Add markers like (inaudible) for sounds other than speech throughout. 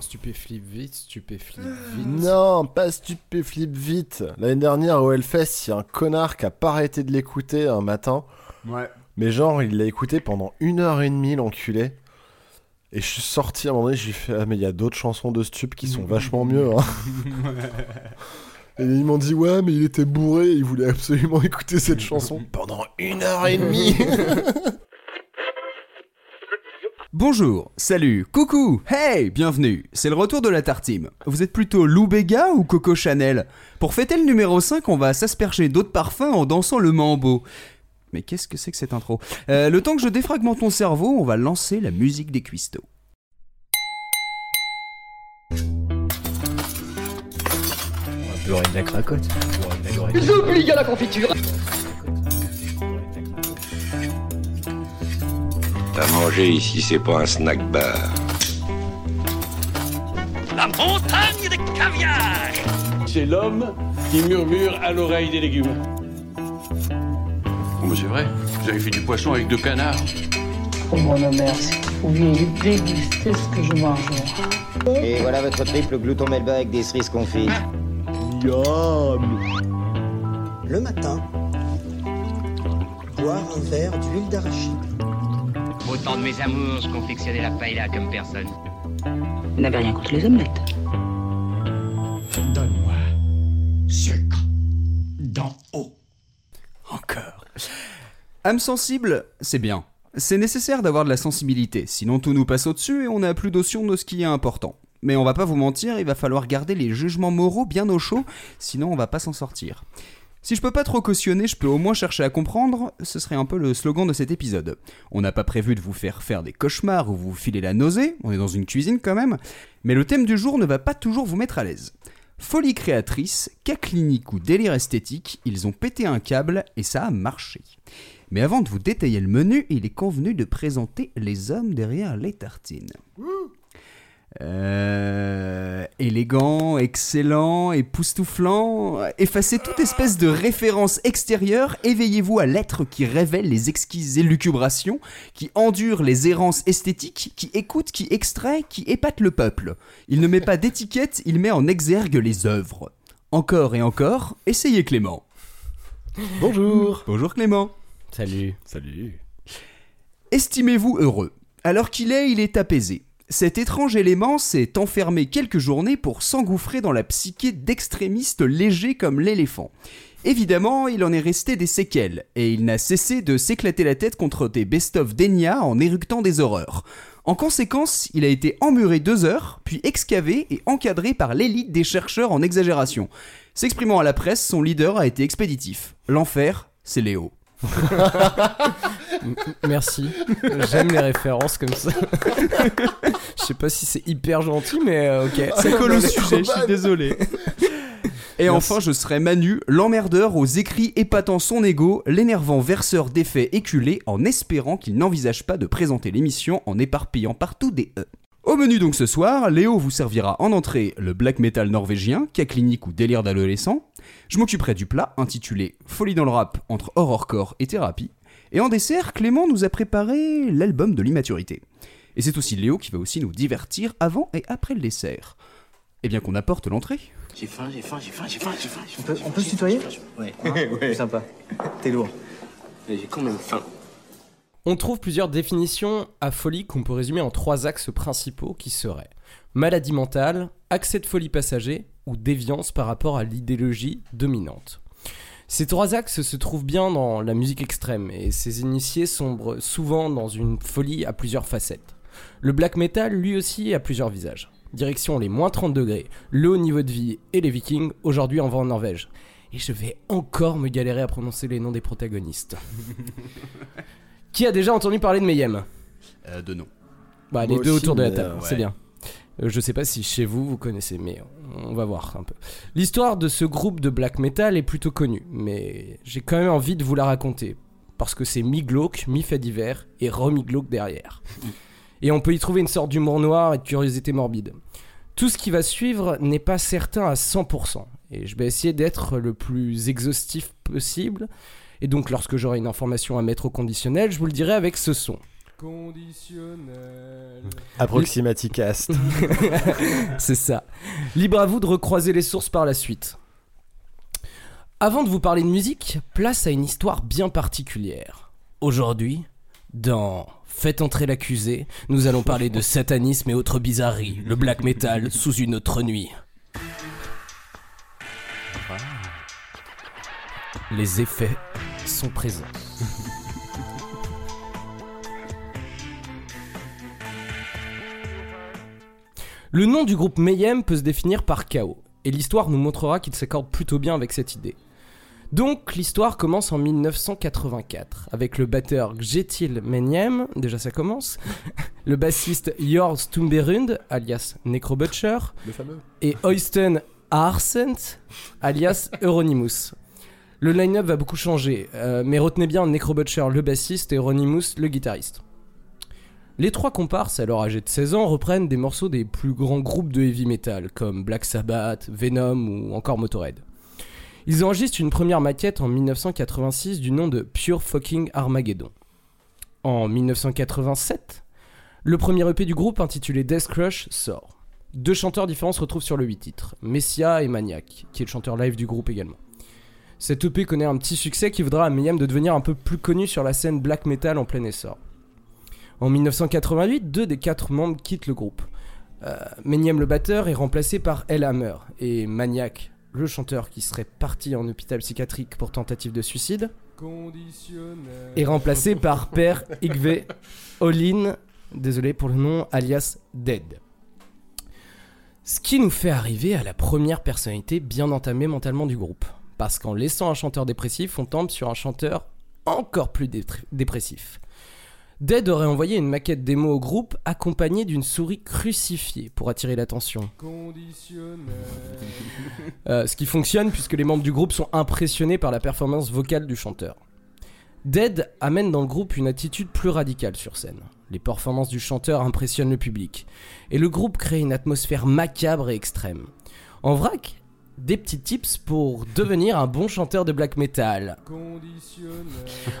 Stupéflip vite, stupéflip vite. Non, pas stupéflip vite. L'année dernière au Hellfest, il y a un connard qui a pas arrêté de l'écouter un matin. Ouais. Mais genre, il l'a écouté pendant une heure et demie, l'enculé. Et je suis sorti à un moment donné, j'ai fait Ah, mais il y a d'autres chansons de Stup qui sont vachement mieux. Hein. Et ils m'ont dit Ouais, mais il était bourré, il voulait absolument écouter cette (laughs) chanson pendant une heure et demie. (laughs) Bonjour, salut, coucou, hey, bienvenue, c'est le retour de la tartine. Vous êtes plutôt Lou Béga ou Coco Chanel? Pour fêter le numéro 5, on va s'asperger d'autres parfums en dansant le mambo. Mais qu'est-ce que c'est que cette intro? Euh, Le temps que je défragmente ton cerveau, on va lancer la musique des cuistots. On va beurrer de la cracotte. À la confiture. À manger ici, c'est pas un snack bar. La montagne de caviar. C'est l'homme qui murmure à l'oreille des légumes. Oh, mais c'est vrai, vous avez fait du poisson avec deux canards. Oh mon si vous pouviez déguster ce que je mange. Et voilà votre triple glouton melba avec des cerises confites. Le matin, boire un verre d'huile d'arachide. Autant de mes amours, je confectionnais la paella comme personne. Vous n'avez rien contre les omelettes. Donne-moi sucre d'en haut. Encore. Âme sensible, c'est bien. C'est nécessaire d'avoir de la sensibilité, sinon tout nous passe au-dessus et on n'a plus notion de ce qui est important. Mais on va pas vous mentir, il va falloir garder les jugements moraux bien au chaud, sinon on va pas s'en sortir. Si je peux pas trop cautionner, je peux au moins chercher à comprendre, ce serait un peu le slogan de cet épisode. On n'a pas prévu de vous faire faire des cauchemars ou vous filer la nausée, on est dans une cuisine quand même, mais le thème du jour ne va pas toujours vous mettre à l'aise. Folie créatrice, cas clinique ou délire esthétique, ils ont pété un câble et ça a marché. Mais avant de vous détailler le menu, il est convenu de présenter les hommes derrière les tartines. Euh, élégant, excellent, époustouflant, effacez toute espèce de référence extérieure, éveillez-vous à l'être qui révèle les exquises élucubrations, qui endure les errances esthétiques, qui écoute, qui extrait, qui épate le peuple. Il ne met pas d'étiquette, il met en exergue les œuvres. Encore et encore, essayez Clément. Bonjour. Bonjour Clément. Salut. Salut. Estimez-vous heureux. Alors qu'il est, il est apaisé. Cet étrange élément s'est enfermé quelques journées pour s'engouffrer dans la psyché d'extrémistes légers comme l'éléphant. Évidemment, il en est resté des séquelles, et il n'a cessé de s'éclater la tête contre des best-of d'Enya en éructant des horreurs. En conséquence, il a été emmuré deux heures, puis excavé et encadré par l'élite des chercheurs en exagération. S'exprimant à la presse, son leader a été expéditif. L'enfer, c'est Léo. (laughs) Merci. J'aime les références comme ça. Je sais pas si c'est hyper gentil, mais euh, ok. Ça colle au sujet, je suis désolé. Et Merci. enfin, je serai Manu, l'emmerdeur aux écrits épatant son ego, l'énervant verseur d'effets éculés en espérant qu'il n'envisage pas de présenter l'émission en éparpillant partout des E. Au menu donc ce soir, Léo vous servira en entrée le black metal norvégien, cas clinique ou délire d'adolescent. Je m'occuperai du plat intitulé Folie dans le rap entre horrorcore et thérapie. Et en dessert, Clément nous a préparé l'album de l'immaturité. Et c'est aussi Léo qui va aussi nous divertir avant et après le dessert. Eh bien qu'on apporte l'entrée. J'ai faim, j'ai faim, j'ai faim, j'ai faim, j'ai faim. On peut, on peut se tutoyer Ouais. (laughs) C'est sympa. T'es lourd. Mais j'ai quand même faim. On trouve plusieurs définitions à folie qu'on peut résumer en trois axes principaux qui seraient maladie mentale, accès de folie passager ou déviance par rapport à l'idéologie dominante. Ces trois axes se trouvent bien dans la musique extrême et ces initiés sombrent souvent dans une folie à plusieurs facettes. Le black metal lui aussi a plusieurs visages. Direction les moins 30 degrés, le haut niveau de vie et les vikings, aujourd'hui en vent en Norvège. Et je vais encore me galérer à prononcer les noms des protagonistes. (laughs) Qui a déjà entendu parler de Mayhem? Euh, de nom. Bah, les Moi deux aussi, autour de la table, euh, c'est bien. Euh, je sais pas si chez vous vous connaissez, mais on va voir un peu. L'histoire de ce groupe de black metal est plutôt connue, mais j'ai quand même envie de vous la raconter. Parce que c'est mi-glauque, mi-fait divers et re-mi-glauque derrière. (laughs) Et on peut y trouver une sorte d'humour noir et de curiosité morbide. Tout ce qui va suivre n'est pas certain à 100%, et je vais essayer d'être le plus exhaustif possible. Et donc, lorsque j'aurai une information à mettre au conditionnel, je vous le dirai avec ce son. Conditionnel. Approximaticast. (laughs) C'est ça. Libre à vous de recroiser les sources par la suite. Avant de vous parler de musique, place à une histoire bien particulière. Aujourd'hui, dans Faites entrer l'accusé, nous allons parler de satanisme et autres bizarreries, le black metal sous une autre nuit. Les effets sont présents. Le nom du groupe Mayhem peut se définir par chaos, et l'histoire nous montrera qu'il s'accorde plutôt bien avec cette idée. Donc l'histoire commence en 1984 avec le batteur Gjetil Mayhem, déjà ça commence, (laughs) le bassiste Jors Tumberund alias Necrobutcher et Oysten Arsent alias (laughs) Euronymous. Le line-up va beaucoup changer, euh, mais retenez bien Necrobutcher le bassiste et Euronymous le guitariste. Les trois comparses, alors âgés de 16 ans, reprennent des morceaux des plus grands groupes de heavy metal comme Black Sabbath, Venom ou encore Motorhead. Ils enregistrent une première maquette en 1986 du nom de Pure Fucking Armageddon. En 1987, le premier EP du groupe intitulé Death Crush sort. Deux chanteurs différents se retrouvent sur le 8 titres, Messia et Maniac, qui est le chanteur live du groupe également. Cet EP connaît un petit succès qui voudra à Mayhem de devenir un peu plus connu sur la scène black metal en plein essor. En 1988, deux des quatre membres quittent le groupe. Euh, Mayhem le batteur est remplacé par El Hammer et Maniac, le chanteur qui serait parti en hôpital psychiatrique pour tentative de suicide, est remplacé par Père Yngve Olin, désolé pour le nom, alias Dead. Ce qui nous fait arriver à la première personnalité bien entamée mentalement du groupe. Parce qu'en laissant un chanteur dépressif, on tombe sur un chanteur encore plus dé- dépressif. Dead aurait envoyé une maquette démo au groupe accompagnée d'une souris crucifiée pour attirer l'attention. Euh, ce qui fonctionne puisque les membres du groupe sont impressionnés par la performance vocale du chanteur. Dead amène dans le groupe une attitude plus radicale sur scène. Les performances du chanteur impressionnent le public. Et le groupe crée une atmosphère macabre et extrême. En vrac, des petits tips pour devenir un bon chanteur de black metal.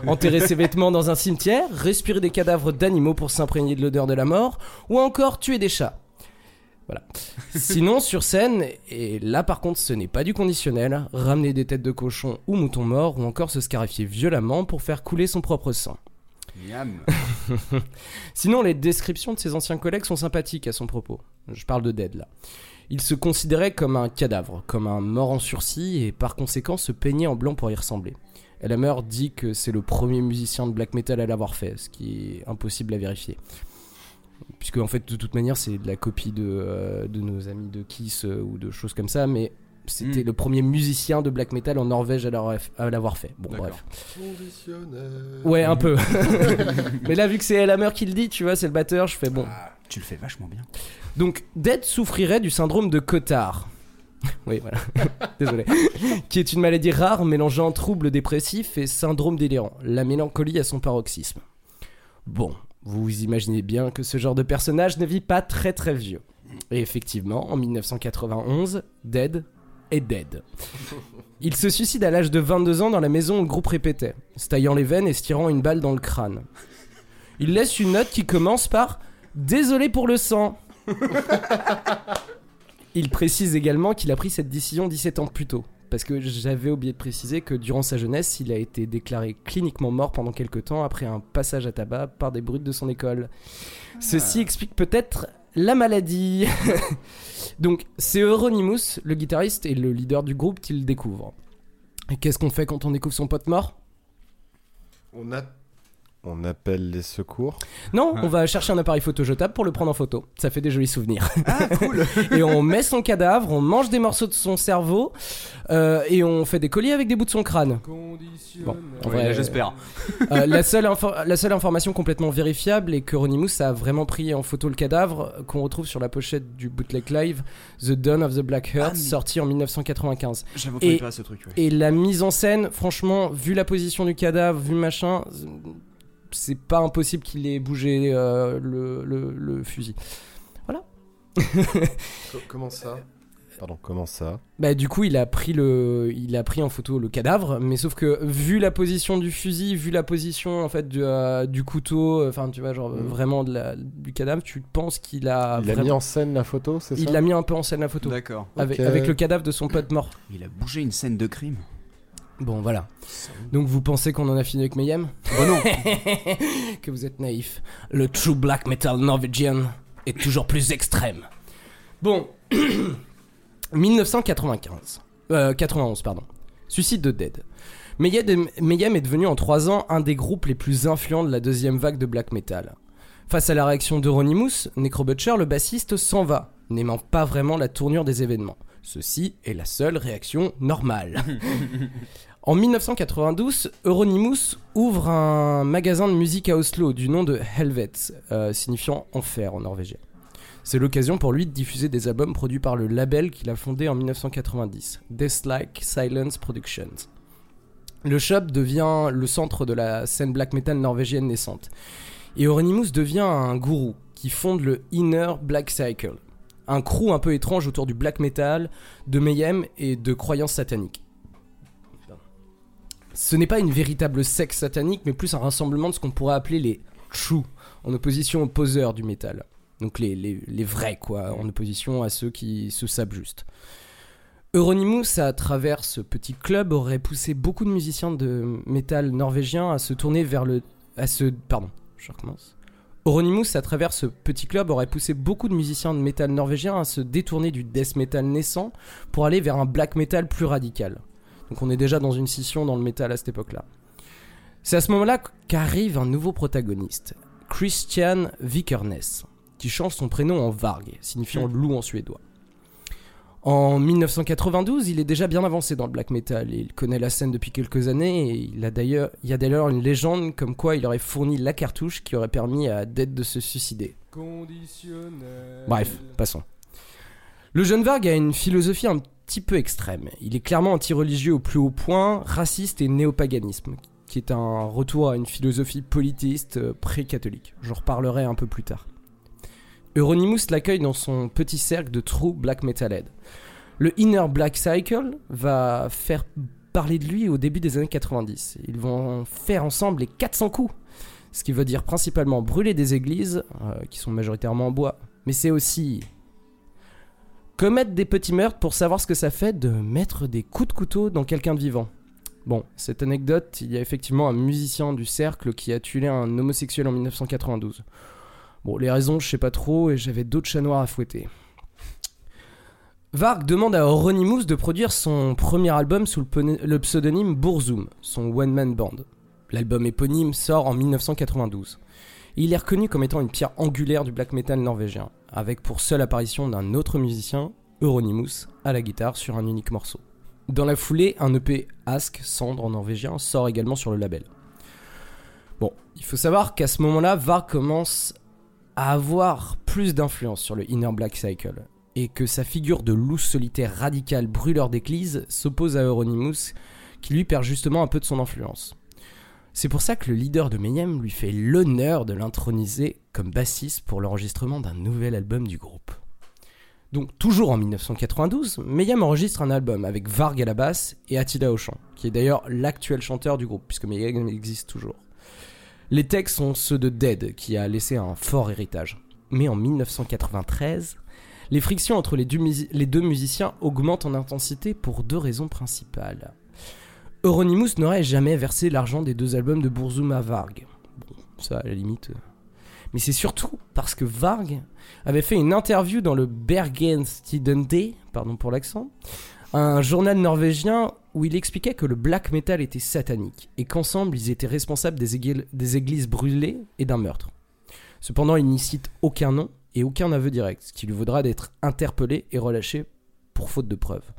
Enterrer ses vêtements dans un cimetière, respirer des cadavres d'animaux pour s'imprégner de l'odeur de la mort, ou encore tuer des chats. Voilà. Sinon, sur scène, et là par contre ce n'est pas du conditionnel, ramener des têtes de cochon ou moutons morts, ou encore se scarifier violemment pour faire couler son propre sang. Miam. (laughs) Sinon, les descriptions de ses anciens collègues sont sympathiques à son propos. Je parle de Dead là. Il se considérait comme un cadavre, comme un mort en sursis, et par conséquent se peignait en blanc pour y ressembler. Elhammer dit que c'est le premier musicien de black metal à l'avoir fait, ce qui est impossible à vérifier. Puisque en fait, de toute manière, c'est de la copie de, euh, nos amis de Kiss euh, ou de choses comme ça, mais c'était Mm. le premier musicien de black metal en Norvège à l'avoir- fait. Bon, bref. Conditionnel. Ouais, un peu. (laughs) mais là, vu que c'est Elhammer qui le dit, tu vois, c'est le batteur, je fais bon. Ah, tu le fais vachement bien. Donc, Dead souffrirait du syndrome de Cotard. (laughs) oui, voilà. (laughs) Désolé. qui est une maladie rare mélangeant troubles dépressifs et syndrome délirant. La mélancolie à son paroxysme. Bon, vous vous imaginez bien que ce genre de personnage ne vit pas très très vieux. Et effectivement, en 1991, Dead est dead. Il se suicide à l'âge de 22 ans dans la maison où le groupe répétait, se taillant les veines et se tirant une balle dans le crâne. Il laisse une note qui commence par Désolé pour le sang. (laughs) Il précise également qu'il a pris cette décision 17 ans plus tôt. Parce que j'avais oublié de préciser que durant sa jeunesse, il a été déclaré cliniquement mort pendant quelques temps après un passage à tabac par des brutes de son école. Ceci explique peut-être la maladie. (laughs) Donc, c'est Euronymous, le guitariste et le leader du groupe, qui le découvre. Et qu'est-ce qu'on fait quand on découvre son pote mort? On, a... on appelle les secours. Non, on va chercher un appareil photo jetable pour le prendre en photo. Ça fait des jolis souvenirs. Ah, cool. (laughs) et on met son cadavre, on mange des morceaux de son cerveau euh, et on fait des colliers avec des bouts de son crâne. Bon, en vrai, j'espère. euh, la, seule info- la seule information complètement vérifiable est que Ronimous a vraiment pris en photo le cadavre euh, qu'on retrouve sur la pochette du bootleg live The Dawn of the Black Heart Ah, mais- sorti en 1995. J'avais Et- entendu pas ce truc. ouais. Et la mise en scène, franchement, vu la position du cadavre, vu machin, c'est pas impossible qu'il ait bougé euh, le, le- le fusil. (laughs) Co- comment ça? Pardon, comment ça? Bah du coup il a pris le, il a pris en photo le cadavre, mais sauf que vu la position du fusil, vu la position en fait du, euh, du couteau, enfin tu vois genre Mhm. vraiment de la- du cadavre, tu penses qu'il a, Il a vraiment- mis en scène la photo, c'est ça? il a mis un peu en scène la photo D'accord. avec, avec le cadavre de son pote mort. Il a bougé une scène de crime. Bon voilà. Donc vous pensez qu'on en a fini avec Mayhem Bah non. (laughs) Que vous êtes naïf. Le true black metal norwegian est toujours plus extrême. Bon. (clears throat) 1995. Euh, 91, pardon. Suicide de Dead. Mayhem Mayhem est devenu en 3 ans un des groupes les plus influents de la deuxième vague de black metal. Face à la réaction d'Euronymous, Necrobutcher, le bassiste, s'en va, n'aimant pas vraiment la tournure des événements. Ceci est la seule réaction normale. (laughs) En 1992, Euronymous ouvre un magasin de musique à Oslo du nom de Helvet, euh, signifiant enfer en norvégien. C'est l'occasion pour lui de diffuser des albums produits par le label qu'il a fondé en 1990, Deathlike Silence Productions. Le shop devient le centre de la scène black metal norvégienne naissante. Et Euronymous devient un gourou qui fonde le Inner Black Cycle, un crew un peu étrange autour du black metal, de Mayhem et de croyances sataniques. Ce n'est pas une véritable secte satanique, mais plus un rassemblement de ce qu'on pourrait appeler les true, en opposition aux poseurs du métal. Donc les, les, les vrais, quoi, en opposition à ceux qui se savent juste. Euronymous, à travers ce petit club, aurait poussé beaucoup de musiciens de métal norvégiens à se tourner vers le... à se... pardon, je recommence. Euronymous, à travers ce petit club, aurait poussé beaucoup de musiciens de métal norvégiens à se détourner du death metal naissant pour aller vers un black metal plus radical. Donc on est déjà dans une scission dans le métal à cette époque-là. C'est à ce moment-là qu'arrive un nouveau protagoniste, Christian Vikernes, qui change son prénom en Varg, signifiant loup en suédois. En 1992, il est déjà bien avancé dans le black metal et il connaît la scène depuis quelques années et il, a d'ailleurs, il y a d'ailleurs une légende comme quoi il aurait fourni la cartouche qui aurait permis à Dead de se suicider. Bref, passons. Le jeune Varg a une philosophie un petit peu extrême. Il est clairement anti-religieux au plus haut point, raciste et néopaganisme, qui est un retour à une philosophie polythéiste euh, pré-catholique. J'en reparlerai un peu plus tard. Euronymous l'accueille dans son petit cercle de true black metalhead. Le Inner Black Cycle va faire parler de lui au début des années 90. Ils vont faire ensemble les 400 coups, ce qui veut dire principalement brûler des églises, euh, qui sont majoritairement en bois, mais c'est aussi commettre des petits meurtres pour savoir ce que ça fait de mettre des coups de couteau dans quelqu'un de vivant. Bon, cette anecdote, il y a effectivement un musicien du cercle qui a tué un homosexuel en 1992. Bon, les raisons, je sais pas trop, et j'avais d'autres chats noirs à fouetter. Varg demande à Euronymous de produire son premier album sous le, le pseudonyme Burzum, son one-man band. L'album éponyme sort en 1992. Et il est reconnu comme étant une pierre angulaire du black metal norvégien, avec pour seule apparition d'un autre musicien, Euronymous, à la guitare sur un unique morceau. Dans la foulée, un EP Ask, cendre en norvégien, sort également sur le label. Bon, il faut savoir qu'à ce moment-là, Varg commence à avoir plus d'influence sur le Inner Black Cycle, et que sa figure de loup solitaire radical brûleur d'église s'oppose à Euronymous, qui lui perd justement un peu de son influence. C'est pour ça que le leader de Mayhem lui fait l'honneur de l'introniser comme bassiste pour l'enregistrement d'un nouvel album du groupe. Donc toujours en 1992, Mayhem enregistre un album avec Varg à la basse et Attila au chant, qui est d'ailleurs l'actuel chanteur du groupe, puisque Mayhem existe toujours. Les textes sont ceux de Dead, qui a laissé un fort héritage. Mais en 1993, les frictions entre les deux, musi- les deux musiciens augmentent en intensité pour deux raisons principales. Euronymous n'aurait jamais versé l'argent des deux albums de Burzum à Varg. Bon, ça à la limite. euh. Mais c'est surtout parce que Varg avait fait une interview dans le Bergens Tidende, pardon pour l'accent, un journal norvégien où il expliquait que le black metal était satanique et qu'ensemble ils étaient responsables des, des églises brûlées et d'un meurtre. Cependant, il n'y cite aucun nom et aucun aveu direct, ce qui lui vaudra d'être interpellé et relâché pour faute de preuves.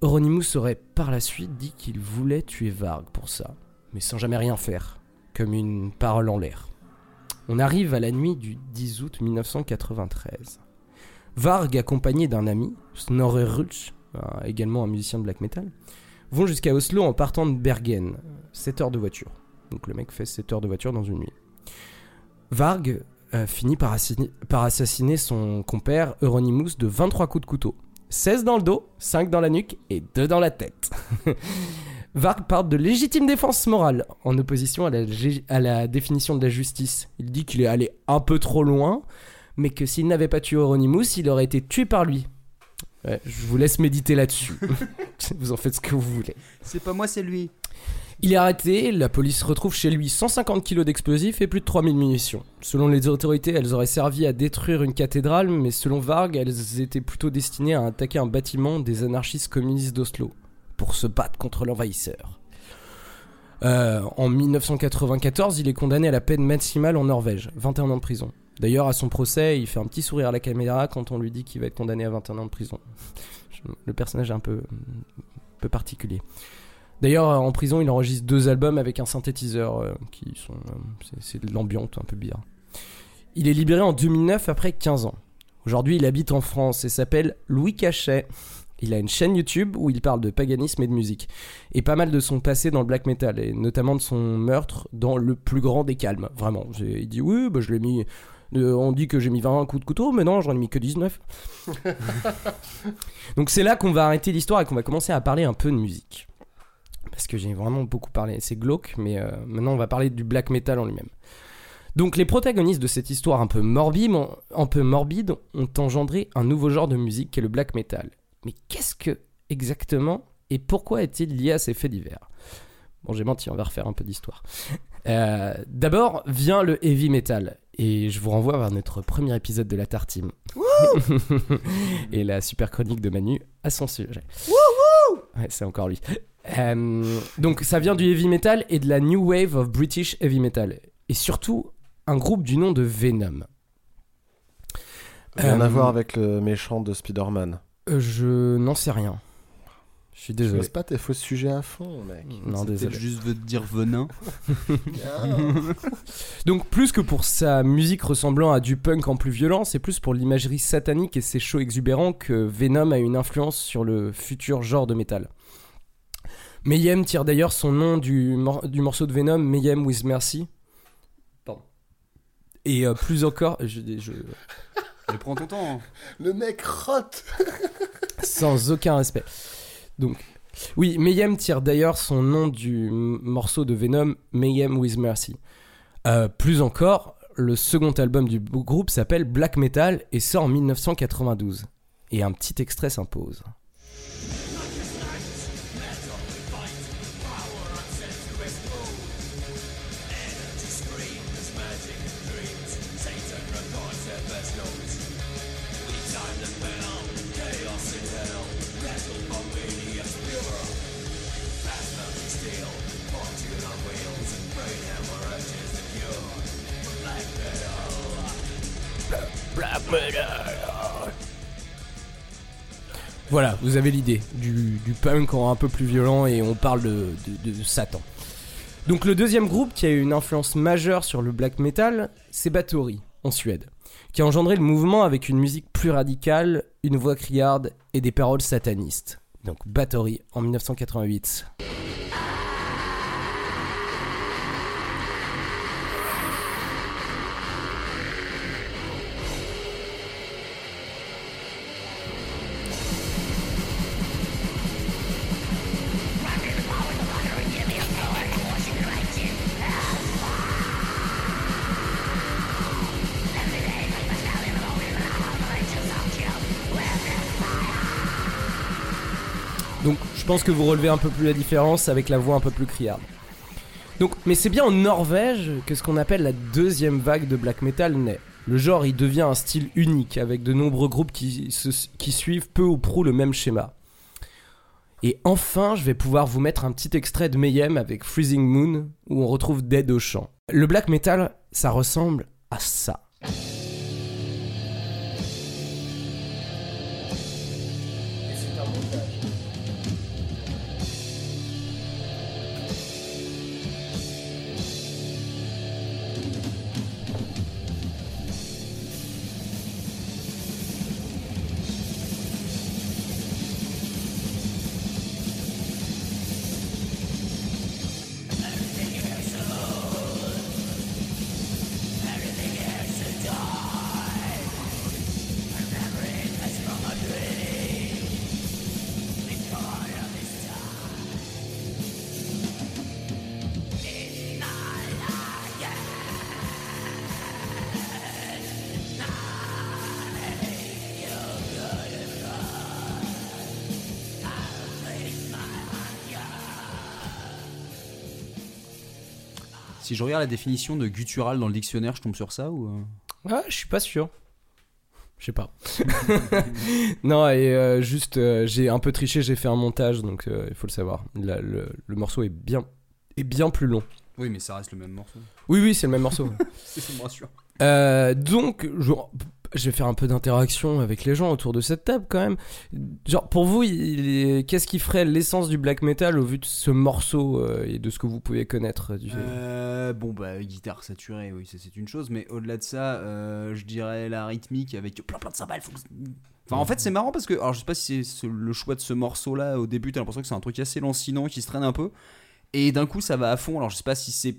Euronymous aurait par la suite dit qu'il voulait tuer Varg pour ça, mais sans jamais rien faire, comme une parole en l'air. On arrive à la nuit du 10 août 1993. Varg, accompagné d'un ami, Snorre Rutsch, également un musicien de black metal, vont jusqu'à Oslo en partant de Bergen, 7 heures de voiture. Donc le mec fait 7 heures de voiture dans une nuit. Varg euh, finit par, par assassiner son compère Euronymous de 23 coups de couteau. 16 dans le dos, 5 dans la nuque et 2 dans la tête. (laughs) Varg parle de légitime défense morale, en opposition à la, lég- à la définition de la justice. Il dit qu'il est allé un peu trop loin, mais que s'il n'avait pas tué Euronymous, il aurait été tué par lui. Ouais, je vous laisse méditer là-dessus. (laughs) vous en faites ce que vous voulez. C'est pas moi, c'est lui. Il est arrêté, la police retrouve chez lui 150 kilos d'explosifs et plus de 3000 munitions. Selon les autorités, elles auraient servi à détruire une cathédrale, mais selon Varg, elles étaient plutôt destinées à attaquer un bâtiment des anarchistes communistes d'Oslo, pour se battre contre l'envahisseur. Euh, en 1994, il est condamné à la peine maximale en Norvège, 21 ans de prison. D'ailleurs, à son procès, il fait un petit sourire à la caméra quand on lui dit qu'il va être condamné à 21 ans de prison. (laughs) Le personnage est un peu, un peu particulier. D'ailleurs, en prison, il enregistre deux albums avec un synthétiseur euh, qui sont. euh, c'est- de l'ambiance un peu bizarre. Il est libéré en 2009 après 15 ans. Aujourd'hui, il habite en France et s'appelle Louis Cachet. Il a une chaîne YouTube où il parle de paganisme et de musique. Et pas mal de son passé dans le black metal, et notamment de son meurtre dans le plus grand des calmes. Vraiment. J'ai- Il dit Oui, bah, je l'ai mis. euh, on dit que j'ai mis 20 coups de couteau, mais non, j'en ai mis que 19. (laughs) Donc c'est là qu'on va arrêter l'histoire et qu'on va commencer à parler un peu de musique parce que j'ai vraiment beaucoup parlé. C'est glauque, mais euh, maintenant on va parler du black metal en lui-même. Donc les protagonistes de cette histoire un peu morbide, ont- un peu morbide ont engendré un nouveau genre de musique qui est le black metal. Mais qu'est-ce que exactement et pourquoi est-il lié à ces faits divers? Bon, j'ai menti, on va refaire un peu d'histoire. Euh, D'abord vient le heavy metal. Et je vous renvoie vers notre premier épisode de la Tartine. (laughs) et la super chronique de Manu à son sujet. Ouais, c'est encore lui. Euh, donc ça vient du heavy metal et de la new wave of British heavy metal. Et surtout, un groupe du nom de Venom. Rien Euh, à voir avec le méchant de Spider-Man. Euh, je n'en sais rien. Je suis Je désolé. laisse pas tes faux sujets à fond, mec. Non, désolé. juste veut dire venin. (laughs) Donc plus que pour sa musique ressemblant à du punk en plus violent, c'est plus pour l'imagerie satanique et ses shows exubérants que Venom a une influence sur le futur genre de métal. Mayhem tire d'ailleurs son nom du, mor- du morceau de Venom, Mayhem with Mercy. Pardon. Et euh, plus encore, je, je- Mais prends ton temps. hein. Le mec rote (laughs) sans aucun respect. Donc, oui, Mayhem tire d'ailleurs son nom du m- morceau de Venom, Mayhem with Mercy. Euh, plus encore, le second album du b- groupe s'appelle Black Metal et sort en 1992. Et un petit extrait s'impose. Voilà, vous avez l'idée du, du punk un peu plus violent et on parle de Satan. Donc le deuxième groupe qui a eu une influence majeure sur le black metal, c'est Bathory, en Suède, qui a engendré le mouvement avec une musique plus radicale, une voix criarde et des paroles satanistes. Donc Bathory en 1988. Pense que vous relevez un peu plus la différence avec la voix un peu plus criarde. Donc, mais c'est bien en Norvège que ce qu'on appelle la deuxième vague de black metal naît. Le genre, il devient un style unique avec de nombreux groupes qui, qui suivent peu ou prou le même schéma. Et enfin, je vais pouvoir vous mettre un petit extrait de Mayhem avec Freezing Moon où on retrouve Dead au chant. Le black metal, ça ressemble à ça. Si je regarde la définition de guttural dans le dictionnaire, je tombe sur ça ou Ah, je suis pas sûr. Je sais pas. (laughs) non, et euh, juste, euh, j'ai un peu triché, j'ai fait un montage, donc euh, il faut le savoir. La- le, le morceau est bien, est bien plus long. Oui, mais ça reste le même morceau. Oui, oui, c'est le même morceau. ça me rassure. Euh, donc, je, je vais faire un peu d'interaction avec les gens autour de cette table quand même. Genre, pour vous, qu'est-ce qui ferait l'essence du black metal au vu de ce morceau euh, et de ce que vous pouvez connaître du... Euh, bon, bah, guitare saturée, oui, c'est une chose, mais au-delà de ça, euh, je dirais la rythmique avec plein plein de cymbales. Enfin, en fait, c'est marrant parce que, alors je sais pas si c'est ce- le choix de ce morceau-là au début, t'as l'impression que c'est un truc assez lancinant qui se traîne un peu, et d'un coup ça va à fond. Alors je sais pas si c'est.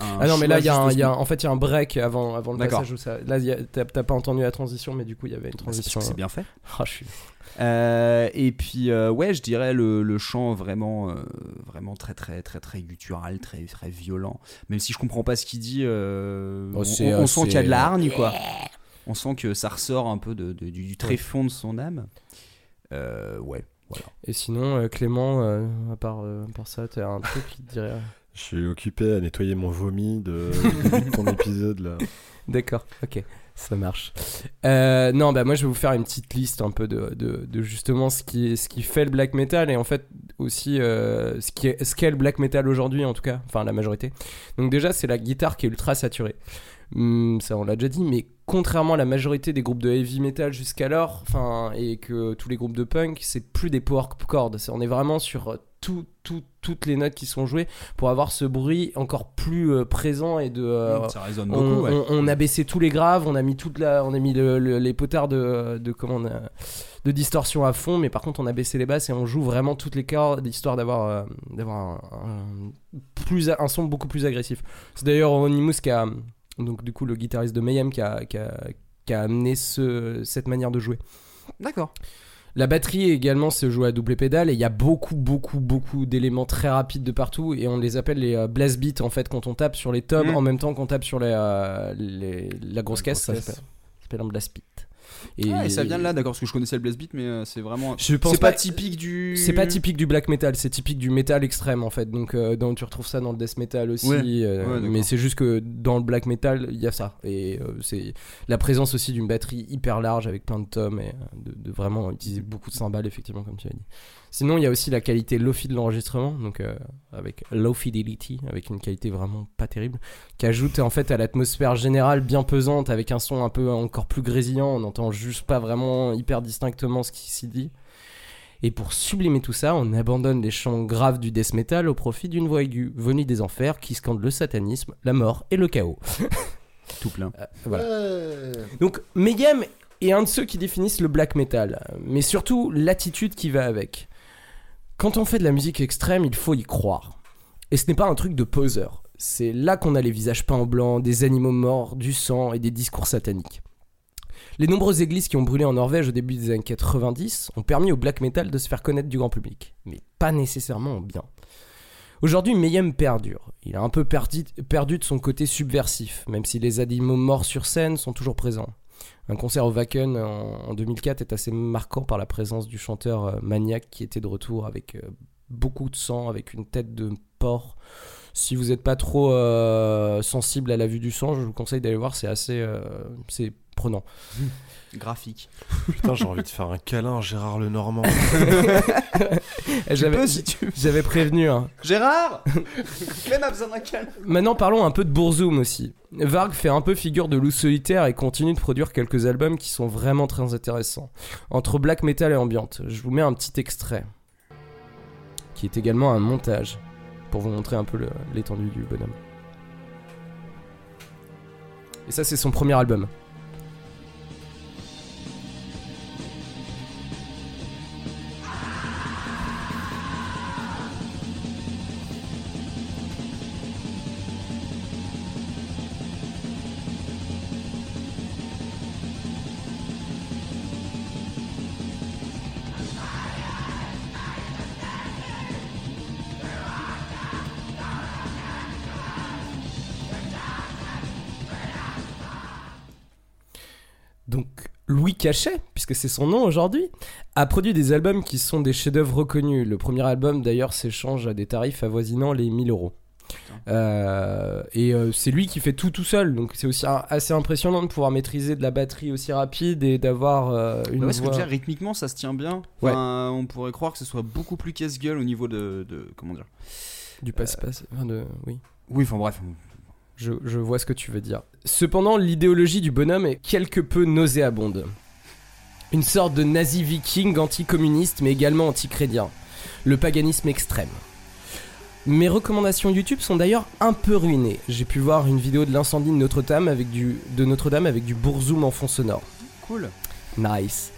Un Ah non, mais là, il y a un- juste il y a un- en fait, il y a un break avant, avant le passage où ça. Là, t'as pas entendu la transition, mais du coup, il y avait une transition. que c'est bien fait. (laughs) Ah, je suis. Euh, et puis euh, ouais, je dirais le, le chant vraiment, euh, vraiment très très très très guttural, très très violent. Même si je comprends pas ce qu'il dit, euh, Oh, on, sent qu'il y a de la hargne quoi. On sent que ça ressort un peu de, de- du, du tréfonds de son âme. Euh, ouais, voilà. Et sinon, euh, Clément, euh, à, part, euh, à part ça, t'as un truc qui te dirait. Je suis occupé à nettoyer mon vomi de, (laughs) de ton épisode là. D'accord, ok, ça marche. Euh, non, bah moi je vais vous faire une petite liste un peu de, de, de justement ce qui, ce qui fait le black metal et en fait aussi euh, ce qui est, ce qu'est le black metal aujourd'hui en tout cas, enfin la majorité. Donc déjà c'est la guitare qui est ultra saturée. Hum, ça on l'a déjà dit, mais contrairement à la majorité des groupes de heavy metal jusqu'alors, enfin et que tous les groupes de punk, c'est plus des power chords. On est vraiment sur tout, tout- toutes les notes qui sont jouées pour avoir ce bruit encore plus euh, présent et de. euh, ça résonne on, beaucoup. ouais. on- on a baissé tous les graves, on a mis toute la, on a mis le- le- les potards de, de comment on a- de distorsion à fond, mais par contre on a baissé les basses et on joue vraiment toutes les cordes histoire d'avoir euh, d'avoir un, un- plus un son beaucoup plus agressif. C'est d'ailleurs Onimus qui a donc du coup le guitariste de Mayhem qui a, qui a, qui a amené ce, cette manière de jouer. D'accord. La batterie également se joue à double pédale et il y a beaucoup beaucoup beaucoup d'éléments très rapides de partout et on les appelle les euh, blast beats en fait quand on tape sur les tomes Mm. en même temps qu'on tape sur les, euh, les- la grosse La caisse, ça grosse s'appelle caisse. ça s'appelle un blast beat. Et, Ah, et ça vient de là, d'accord, parce que je connaissais le blast beat, mais euh, c'est vraiment. Je pense c'est pas, pas- typique du. C'est pas typique du black metal, c'est typique du metal extrême en fait. Donc, euh, donc tu retrouves ça dans le death metal aussi, Ouais. euh, Ouais, mais c'est juste que dans le black metal il y a ça et euh, c'est la présence aussi d'une batterie hyper large avec plein de tomes et de, de vraiment utiliser beaucoup de cymbales effectivement comme tu as dit. Sinon il y a aussi la qualité low-fi de l'enregistrement, donc euh, avec low fidelity, avec une qualité vraiment pas terrible, qui ajoute en fait à l'atmosphère générale bien pesante avec un son un peu encore plus grésillant. On n'entend juste pas vraiment hyper distinctement ce qui s'y dit. Et pour sublimer tout ça, on abandonne les chants graves du death metal au profit d'une voix aiguë venue des enfers qui scande le satanisme, la mort et le chaos. (laughs) Tout plein. Euh, voilà. Ouais. Donc Mayhem est un de ceux qui définissent le black metal, mais surtout l'attitude qui va avec. Quand on fait de la musique extrême, il faut y croire. Et ce n'est pas un truc de poseur. C'est là qu'on a les visages peints en blanc, des animaux morts, du sang et des discours sataniques. Les nombreuses églises qui ont brûlé en Norvège au début des années 90 ont permis au black metal de se faire connaître du grand public, mais pas nécessairement en bien. Aujourd'hui, Mayhem perdure. Il a un peu perdu de son côté subversif, même si les animaux morts sur scène sont toujours présents. Un concert au Wacken en, en 2004 est assez marquant par la présence du chanteur euh, maniaque qui était de retour avec euh, beaucoup de sang, avec une tête de porc. Si vous n'êtes pas trop euh, sensible à la vue du sang, je vous conseille d'aller voir, c'est assez c'est prenant. Graphique. Putain, j'ai envie de faire un câlin à Gérard Lenormand. (laughs) J'avais peux, si tu veux. j'avais prévenu. hein. Gérard (laughs) Clem a besoin d'un câlin. Maintenant, parlons un peu de Bourzoum aussi. Varg fait un peu figure de loup solitaire et continue de produire quelques albums qui sont vraiment très intéressants. Entre black metal et ambiante, je vous mets un petit extrait, qui est également un montage, pour vous montrer un peu le- l'étendue du bonhomme. Et ça, c'est son premier album. Cachet, puisque c'est son nom aujourd'hui, a produit des albums qui sont des chefs-d'œuvre reconnus. Le premier album d'ailleurs s'échange à des tarifs avoisinant les 1000 euros. Euh, et euh, c'est lui qui fait tout tout seul, donc c'est aussi un- assez impressionnant de pouvoir maîtriser de la batterie aussi rapide et d'avoir euh, une Bah ouais, que voix. veux dire, rythmiquement, ça se tient bien. Enfin, On pourrait croire que ce soit beaucoup plus casse-gueule au niveau de, de- Comment dire Du passe-passe. enfin, de... Oui. Oui, enfin bref. Je, je vois ce que tu veux dire. Cependant, l'idéologie du bonhomme est quelque peu nauséabonde. Une sorte de nazi viking anticommuniste mais également anticrédien. Le paganisme extrême. Mes recommandations YouTube sont d'ailleurs un peu ruinées. J'ai pu voir une vidéo de l'incendie de Notre-Dame avec du de Notre-Dame avec du bourzoum en fond sonore. Cool. Nice.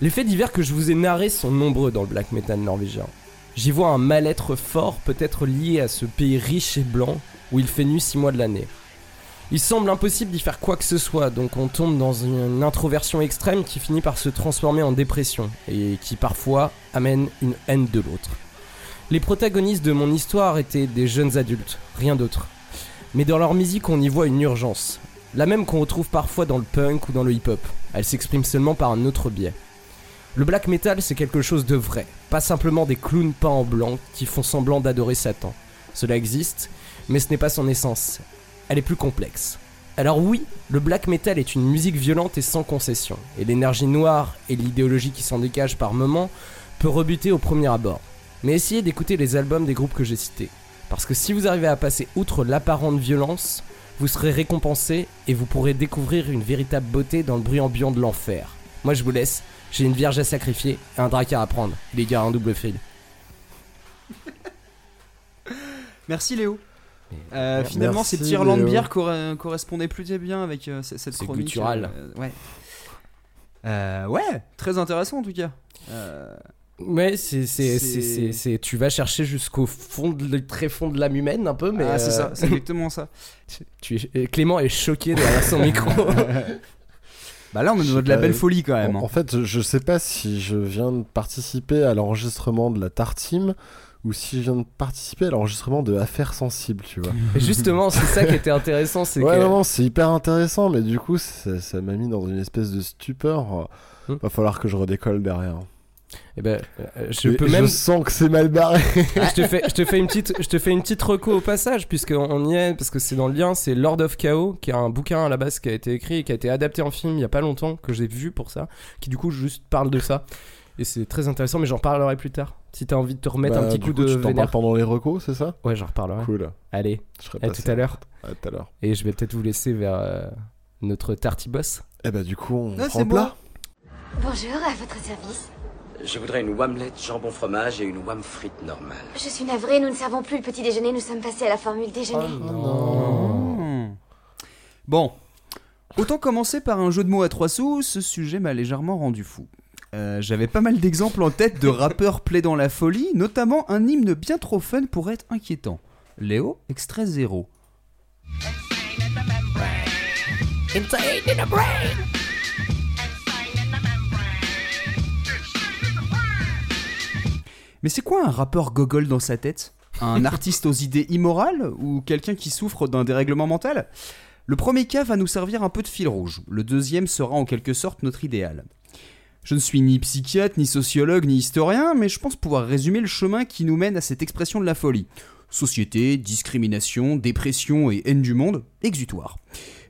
Les faits divers que je vous ai narrés sont nombreux dans le black metal norvégien. J'y vois un mal-être fort, peut-être lié à ce pays riche et blanc où il fait nu 6 mois de l'année. Il semble impossible d'y faire quoi que ce soit, donc on tombe dans une introversion extrême qui finit par se transformer en dépression et qui parfois amène une haine de l'autre. Les protagonistes de mon histoire étaient des jeunes adultes, rien d'autre. Mais dans leur musique, on y voit une urgence, la même qu'on retrouve parfois dans le punk ou dans le hip-hop. Elle s'exprime seulement par un autre biais. Le black metal, c'est quelque chose de vrai, pas simplement des clowns peints en blanc qui font semblant d'adorer Satan. Cela existe, mais ce n'est pas son essence. Elle est plus complexe. Alors oui, le black metal est une musique violente et sans concession, et l'énergie noire et l'idéologie qui s'en dégage par moments peut rebuter au premier abord. Mais essayez d'écouter les albums des groupes que j'ai cités, parce que si vous arrivez à passer outre l'apparente violence, vous serez récompensé et vous pourrez découvrir une véritable beauté dans le bruit ambiant de l'enfer. Moi je vous laisse, j'ai une vierge à sacrifier et un dracard à prendre. Les gars, un double fil. Merci Léo. Euh, Merci, finalement, ces petits Irlande Léo. bière corre- correspondaient plutôt bien avec euh, cette C'est chronique. guttural. euh, ouais. Euh, ouais, très intéressant en tout cas. Euh, Ouais, c'est, c'est, C'est- c'est, c'est- c'est- tu vas chercher jusqu'au fond, de, le très fond de l'âme humaine un peu, mais ah, c'est euh, ça, c'est exactement ça. (laughs) tu es- Clément est choqué derrière son micro. (laughs) Bah là, on est de la belle euh, folie quand même. En, hein. en fait, je- je sais pas si je viens de participer à l'enregistrement de la Tartime ou si je viens de participer à l'enregistrement de Affaires Sensibles, tu vois. Et justement, c'est ça qui était intéressant, c'est Ouais, que non, non, c'est hyper intéressant, mais du coup, ça m'a mis dans une espèce de stupeur. Hmm. Va falloir que je redécolle derrière. Eh ben, euh, je Mais peux même. Je sens que c'est mal barré. (laughs) je te fais, je te fais une petite, je te fais une petite reco au passage puisqu'on on y est parce que c'est dans le lien. C'est Lord of Chaos qui est un bouquin à la base qui a été écrit et qui a été adapté en film il y a pas longtemps que j'ai vu pour ça, qui du coup juste parle de ça et c'est très intéressant. Mais j'en parlerai plus tard. Si t'as envie de te remettre Bah, un petit du coup, de Tu t'en vénère. parles pendant les recos, c'est ça? Ouais, j'en reparlerai. Cool. Allez, Je à tout à l'heure. À tout à l'heure. Et je vais peut-être vous laisser vers euh, notre tartiboss. Eh bah, du coup, on Ah, prend plat. Bonjour, à votre service. Je voudrais une wamlette jambon fromage et une wam frite normale. Je suis navrée, nous ne servons plus le petit déjeuner, nous sommes passés à la formule déjeuner. Hmm. Bon, autant commencer par un jeu de mots à trois sous, ce sujet m'a légèrement rendu fou. Euh, J'avais pas mal d'exemples en tête de rappeurs plaidant la folie, notamment un hymne bien trop fun pour être inquiétant. Léo, extrait 0. Mais c'est quoi un rappeur gogol dans sa tête? Un artiste aux idées immorales ou quelqu'un qui souffre d'un dérèglement mental? Le premier cas va nous servir un peu de fil rouge, le deuxième sera en quelque sorte notre idéal. Je ne suis ni psychiatre, ni sociologue, ni historien, mais je pense pouvoir résumer le chemin qui nous mène à cette expression de la folie. Société, discrimination, dépression et haine du monde, exutoire.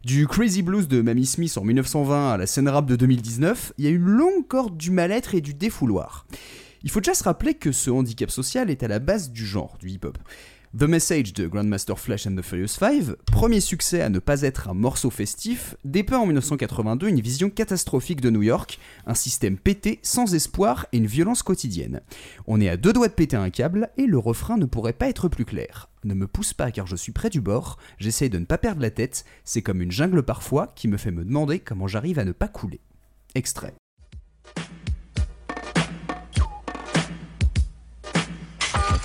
Du Crazy Blues de Mamie Smith en 1920 à la scène rap de 2019, il y a une longue corde du mal-être et du défouloir. Il faut déjà se rappeler que ce handicap social est à la base du genre du hip-hop. The Message de Grandmaster Flash and the Furious 5, premier succès à ne pas être un morceau festif, dépeint en 1982 une vision catastrophique de New York, un système pété, sans espoir et une violence quotidienne. On est à deux doigts de péter un câble et le refrain ne pourrait pas être plus clair. Ne me pousse pas car je suis près du bord, j'essaye de ne pas perdre la tête, c'est comme une jungle parfois qui me fait me demander comment j'arrive à ne pas couler. Extrait.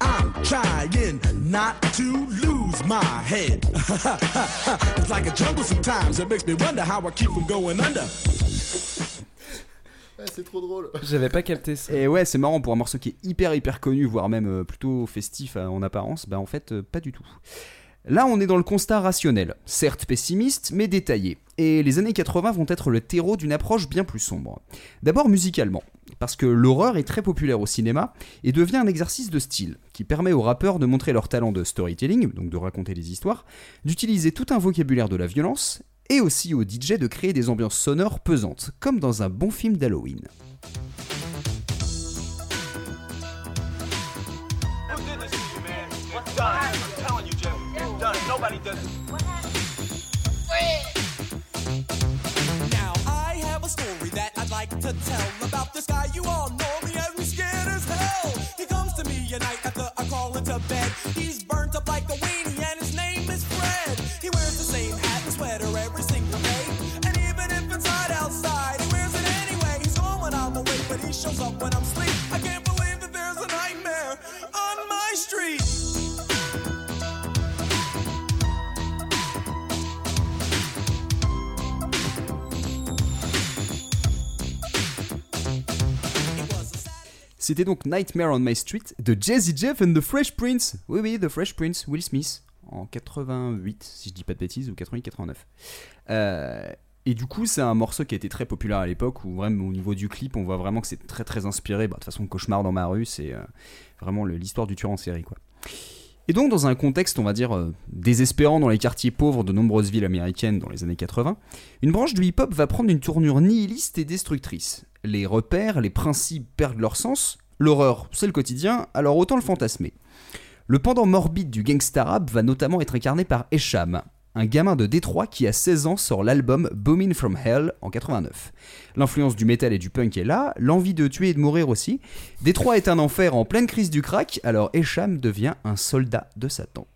I'm trying not to lose my head. (laughs) it's like a jungle sometimes. It makes me wonder how I keep from going under. (laughs) c'est trop drôle. J'avais pas capté ça. Et ouais, c'est marrant pour un morceau qui est hyper hyper connu, voire même euh, plutôt festif euh, en apparence. Bah en fait, euh, pas du tout. Là, on est dans le constat rationnel, certes pessimiste, mais détaillé. Et les années 80 vont être le terreau d'une approche bien plus sombre. D'abord musicalement, parce que l'horreur est très populaire au cinéma et devient un exercice de style, qui permet aux rappeurs de montrer leur talent de storytelling, donc de raconter des histoires, d'utiliser tout un vocabulaire de la violence, et aussi aux DJ de créer des ambiances sonores pesantes, comme dans un bon film d'Halloween. To tell about this guy you all know me as me scared as hell. He comes to me at night after I call into bed. He's burnt up like a weenie and his name is Fred. He wears the same hat and sweater every single day. And even if it's hot outside, he wears it anyway. He's gone when I'm awake, but he shows up when I'm asleep. C'était donc Nightmare on My Street de Jazzy Jeff and the Fresh Prince. Oui, oui, The Fresh Prince, Will Smith, en 88, si je dis pas de bêtises, ou 88-89. Euh, et du coup, c'est un morceau qui a été très populaire à l'époque, où vraiment au niveau du clip, on voit vraiment que c'est très très inspiré. Bah, de toute façon, Cauchemar dans ma rue, c'est euh, vraiment l'histoire du tueur en série, quoi. Et donc, dans un contexte, on va dire, euh, désespérant dans les quartiers pauvres de nombreuses villes américaines dans les années 80, une branche du hip-hop va prendre une tournure nihiliste et destructrice. Les repères, les principes perdent leur sens, l'horreur, c'est le quotidien, alors autant le fantasmer. Le pendant morbide du gangsta rap va notamment être incarné par Esham, un gamin de Détroit qui à 16 ans sort l'album Booming from Hell en 89. L'influence du métal et du punk est là, l'envie de tuer et de mourir aussi. Détroit est un enfer en pleine crise du crack, alors Esham devient un soldat de Satan.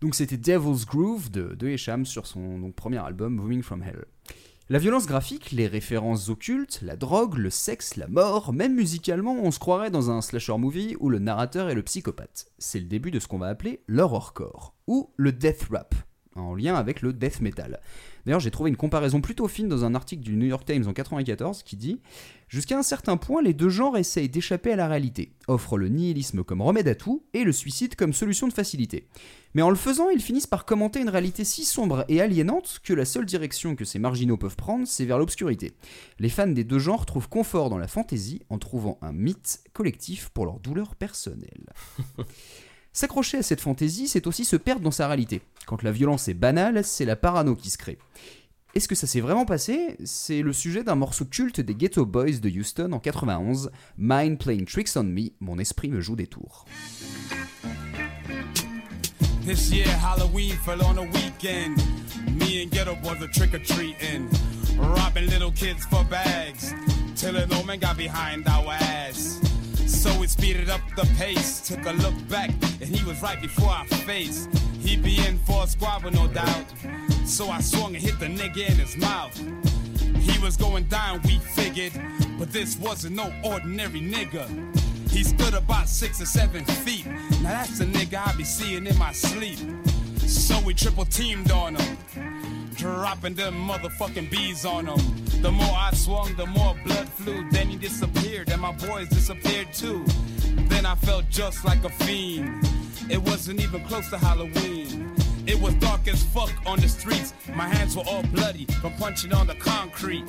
Donc c'était Devil's Groove de, de sur son premier album Moving from Hell. La violence graphique, les références occultes, la drogue, le sexe, la mort, même musicalement, on se croirait dans un slasher movie où le narrateur est le psychopathe. C'est le début de ce qu'on va appeler l'horrorcore, ou le death rap, en lien avec le death metal. D'ailleurs, j'ai trouvé une comparaison plutôt fine dans un article du New York Times en 94 qui dit Jusqu'à un certain point, les deux genres essayent d'échapper à la réalité, offrent le nihilisme comme remède à tout et le suicide comme solution de facilité. Mais en le faisant, ils finissent par commenter une réalité si sombre et aliénante que la seule direction que ces marginaux peuvent prendre, c'est vers l'obscurité. Les fans des deux genres trouvent confort dans la fantaisie en trouvant un mythe collectif pour leur douleur personnelle. S'accrocher à cette fantaisie, c'est aussi se perdre dans sa réalité. Quand la violence est banale, c'est la parano qui se crée. Est-ce que ça s'est vraiment passé? C'est le sujet d'un morceau culte des Ghetto Boys de Houston en 91, Mind Playing Tricks on Me, mon esprit me joue des tours. Till an old got behind our ass. So we speeded up the pace, took a look back, and he was right before our face. He'd be in for a squabble, no doubt. So I swung and hit the nigga in his mouth. He was going down, we figured, but this wasn't no ordinary nigga. He stood about six or seven feet. Now that's the nigga I be seeing in my sleep. So we triple teamed on him, dropping them motherfucking bees on him. The more I swung, the more blood flew. Then he disappeared, and my boys disappeared too. Then I felt just like a fiend. It wasn't even close to Halloween. It was dark as fuck on the streets. My hands were all bloody from punching on the concrete.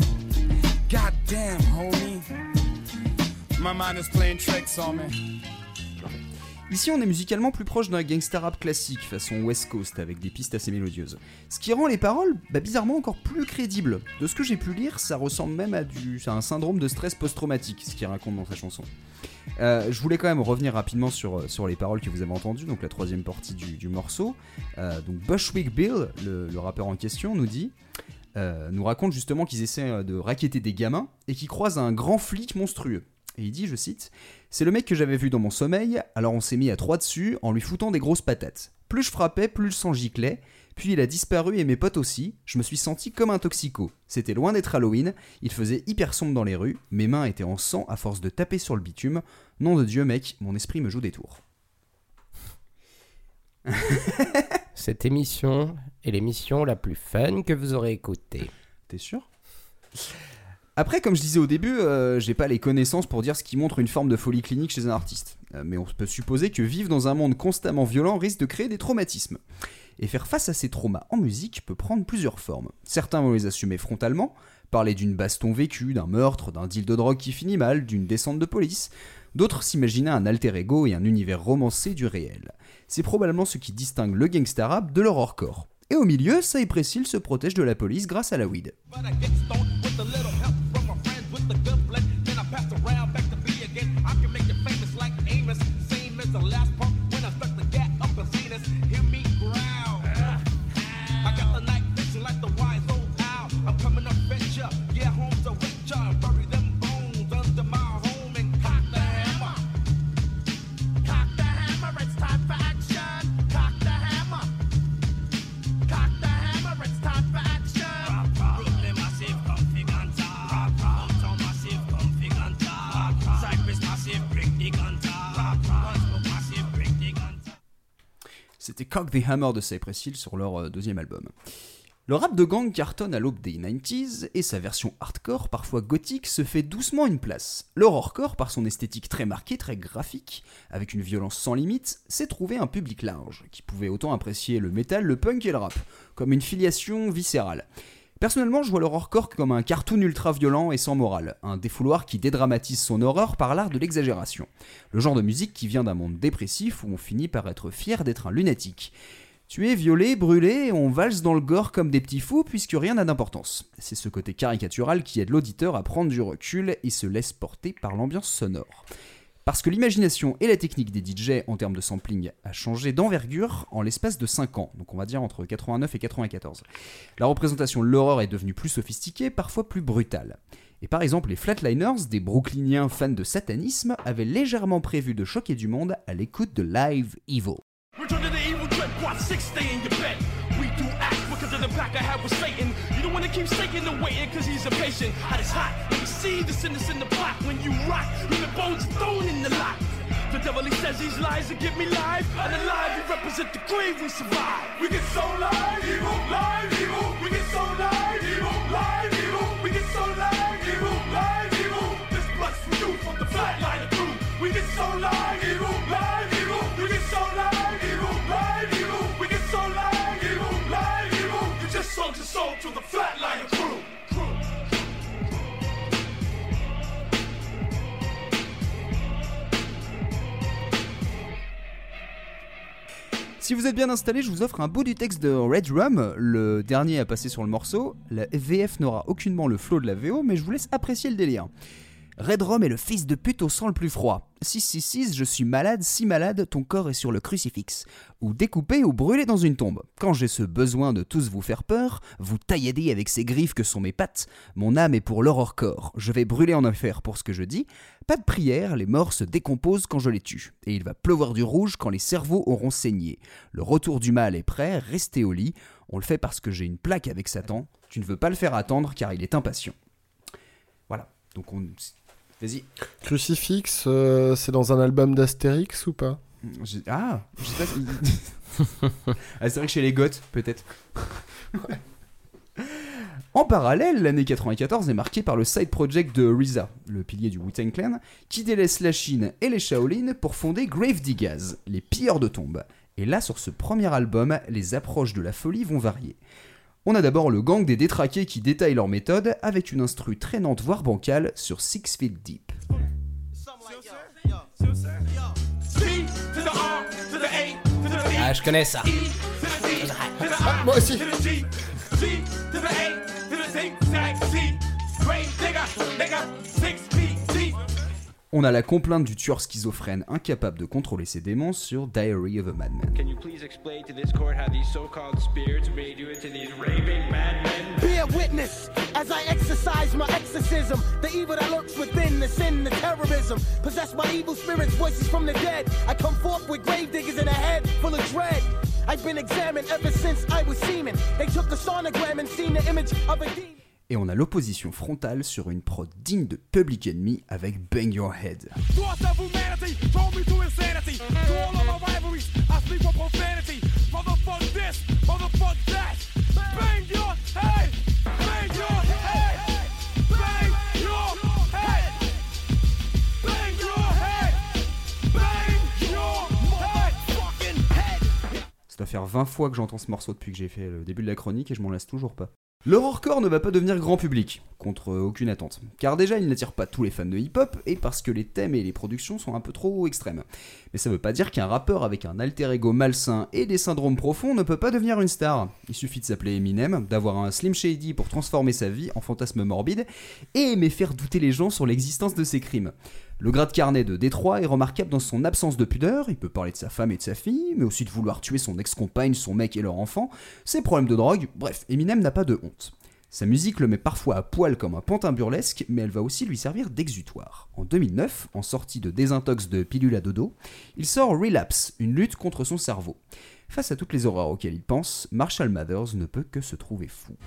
Goddamn, homie. My mind is playing tricks on me. Ici, on est musicalement plus proche d'un gangsta rap classique, façon West Coast, avec des pistes assez mélodieuses. Ce qui rend les paroles, bah, bizarrement, encore plus crédibles. De ce que j'ai pu lire, ça ressemble même à, du, à un syndrome de stress post-traumatique, ce qu'il raconte dans sa chanson. Euh, je voulais quand même revenir rapidement sur, sur les paroles que vous avez entendues, donc la troisième partie du, morceau. Euh, donc Bushwick Bill, le, rappeur en question, nous dit... Euh, nous raconte justement qu'ils essaient de raqueter des gamins et qu'ils croisent un grand flic monstrueux. Et il dit, je cite, C'est le mec que j'avais vu dans mon sommeil, alors on s'est mis à trois dessus en lui foutant des grosses patates. Plus je frappais, plus le sang giclait, puis il a disparu et mes potes aussi, je me suis senti comme un toxico. C'était loin d'être Halloween, il faisait hyper sombre dans les rues, mes mains étaient en sang à force de taper sur le bitume. Nom de Dieu mec, mon esprit me joue des tours. (laughs) Cette émission est l'émission la plus fun que vous aurez écoutée. T'es sûr? Après, comme je disais au début, euh, j'ai pas les connaissances pour dire ce qui montre une forme de folie clinique chez un artiste. Euh, mais on peut supposer que vivre dans un monde constamment violent risque de créer des traumatismes. Et faire face à ces traumas en musique peut prendre plusieurs formes. Certains vont les assumer frontalement, parler d'une baston vécue, d'un meurtre, d'un deal de drogue qui finit mal, d'une descente de police. D'autres s'imaginaient un alter ego et un univers romancé du réel. C'est probablement ce qui distingue le gangsta rap de l'horrorcore. Et au milieu, Cypress Hill se protège de la police grâce à la weed. Cock the Hammer de Cypress Hill sur leur euh, deuxième album. Le rap de gang cartonne à l'aube des 90s et sa version hardcore, parfois gothique, se fait doucement une place. L'horrorcore, par son esthétique très marquée, très graphique, avec une violence sans limite, s'est trouvé un public large, qui pouvait autant apprécier le métal, le punk et le rap, comme une filiation viscérale. Personnellement, je vois l'horrorcore comme un cartoon ultra violent et sans morale, un défouloir qui dédramatise son horreur par l'art de l'exagération. Le genre de musique qui vient d'un monde dépressif où on finit par être fier d'être un lunatique. Tué, violé, brûlé, on valse dans le gore comme des petits fous puisque rien n'a d'importance. C'est ce côté caricatural qui aide l'auditeur à prendre du recul et se laisse porter par l'ambiance sonore. Parce que l'imagination et la technique des DJ en termes de sampling a changé d'envergure en l'espace de 5 ans, donc on va dire entre 89 et 94. La représentation de l'horreur est devenue plus sophistiquée, parfois plus brutale. Et par exemple, les Flatliners, des brooklyniens fans de satanisme, avaient légèrement prévu de choquer du monde à l'écoute de Live Evil. Return to the evil dread, watch six stay in your bed. We do act because of the pack I have with Satan. You don't wanna keep shaking and waiting cause he's a patient. Hot is hot, you see the sinners in the plot. When you rock, human bones are thrown in the lot. The devil he says these lies to get me live. And alive, we represent the grave we survive. We get so live, evil, live, evil. We get so live, evil, live, evil. We get so live, evil, live, evil. This blood's for you from the flatliner crew. We get so live, evil, Si vous êtes bien installé, je vous offre un bout du texte de Red Rum, le dernier à passer sur le morceau. La VF n'aura aucunement le flow de la VO, mais je vous laisse apprécier le délire. Red Rum est le fils de pute au sang le plus froid. 666, je suis malade, si malade, ton corps est sur le crucifix. Ou découpé ou brûlé dans une tombe. Quand j'ai ce besoin de tous vous faire peur, vous taillader avec ces griffes que sont mes pattes, mon âme est pour l'aurore corps. Je vais brûler en enfer pour ce que je dis. Pas de prière, les morts se décomposent quand je les tue. Et il va pleuvoir du rouge quand les cerveaux auront saigné. Le retour du mal est prêt, restez au lit. On le fait parce que j'ai une plaque avec Satan. Tu ne veux pas le faire attendre car il est impatient. Voilà. Donc on. Vas-y. Crucifix, euh, c'est dans un album d'Astérix ou pas? J'ai- Ah, je sais pas (laughs) ah, c'est vrai que chez les Goths, peut-être. (laughs) En parallèle, l'année 94 est marquée par le side project de RZA, le pilier du Wu-Tang Clan, qui délaisse la Chine et les Shaolin pour fonder Grave Diggaz, les pilleurs de tombes. Et là, sur ce premier album, les approches de la folie vont varier. On a d'abord le gang des détraqués qui détaillent leur méthode avec une instru traînante voire bancale sur Six Feet Deep. Ah, je connais ça. Ah, moi aussi. On a la complainte du tueur schizophrène incapable de contrôler ses démons sur Diary of a Madman. Can you please explain to this court how these so-called spirits made you into these raving madmen? Be a witness as I exercise my exorcism. The evil that lurks within, the sin, the terrorism. Possessed by evil spirits, voices from the dead. I come forth with grave diggers in a head full of dread. I've been examined ever since I was semen. They took a sonogram and seen the image of a demon. Et on a l'opposition frontale sur une prod digne de Public Enemy avec Bang Your Head. Faire 20 fois que j'entends ce morceau depuis que j'ai fait le début de la chronique et je m'en lasse toujours pas. L'horrorcore ne va pas devenir grand public, contre aucune attente. Car déjà, il n'attire pas tous les fans de hip-hop, et parce que les thèmes et les productions sont un peu trop extrêmes. Mais ça veut pas dire qu'un rappeur avec un alter ego malsain et des syndromes profonds ne peut pas devenir une star. Il suffit de s'appeler Eminem, d'avoir un Slim Shady pour transformer sa vie en fantasme morbide, et aimer faire douter les gens sur l'existence de ses crimes. Le grade carnet de Détroit est remarquable dans son absence de pudeur, il peut parler de sa femme et de sa fille, mais aussi de vouloir tuer son ex-compagne, son mec et leur enfant, ses problèmes de drogue, bref, Eminem n'a pas de honte. Sa musique le met parfois à poil comme un pantin burlesque, mais elle va aussi lui servir d'exutoire. En 2009, en sortie de désintox de pilule à dodo, il sort Relapse, une lutte contre son cerveau. Face à toutes les horreurs auxquelles il pense, Marshall Mathers ne peut que se trouver fou.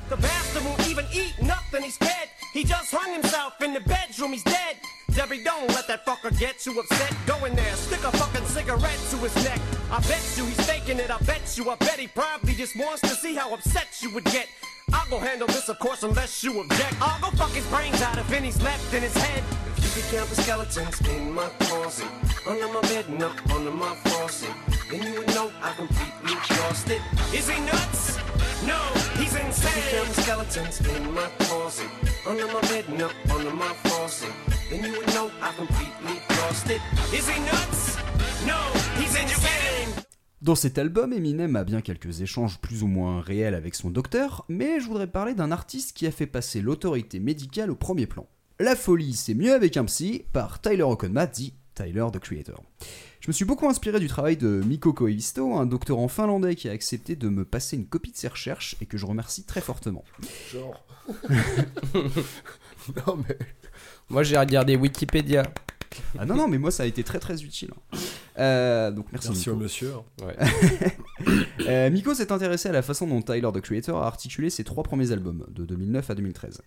Debbie, don't let that fucker get you upset. Go in there, stick a fucking cigarette to his neck. I bet you he's faking it, I bet you, I bet he probably just wants to see how upset you would get. I'll go handle this, of course, unless you object. I'll go fuck his brains out if any's left in his head. If you could count the skeletons in my closet, under my bed and up under my faucet, then you would know I completely lost it. Is he nuts? No, he's insane. If you count the skeletons in my closet, under my bed and up under my faucet, then you would know I completely lost it. Is he nuts? No, he's insane. Dans cet album, Eminem a bien quelques échanges plus ou moins réels avec son docteur, mais je voudrais parler d'un artiste qui a fait passer l'autorité médicale au premier plan. La folie, c'est mieux avec un psy, par Tyler Okonma, dit Tyler the Creator. Je me suis beaucoup inspiré du travail de Mikko Koivisto, un docteur en finlandais qui a accepté de me passer une copie de ses recherches et que je remercie très fortement. Genre. (laughs) (laughs) non mais. Moi j'ai regardé Wikipédia. (laughs) Ah non, non, mais moi ça a été très très utile. Euh, donc merci, Merci Miko. au monsieur. Ouais. (laughs) Euh, Miko s'est intéressé à la façon dont Tyler the Creator a articulé ses trois premiers albums, de 2009 à 2013.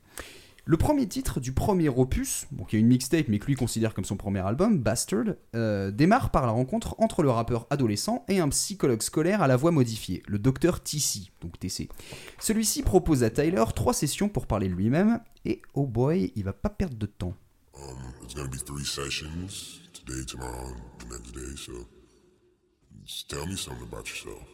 Le premier titre du premier opus, bon, qui est une mixtape mais que lui considère comme son premier album, Bastard, euh, démarre par la rencontre entre le rappeur adolescent et un psychologue scolaire à la voix modifiée, le docteur TC, donc TC. Celui-ci propose à Tyler trois sessions pour parler de lui-même, et oh boy, il va pas perdre de temps. Um, it's gonna be three sessions today, tomorrow, and the next day. So, just tell me something about yourself.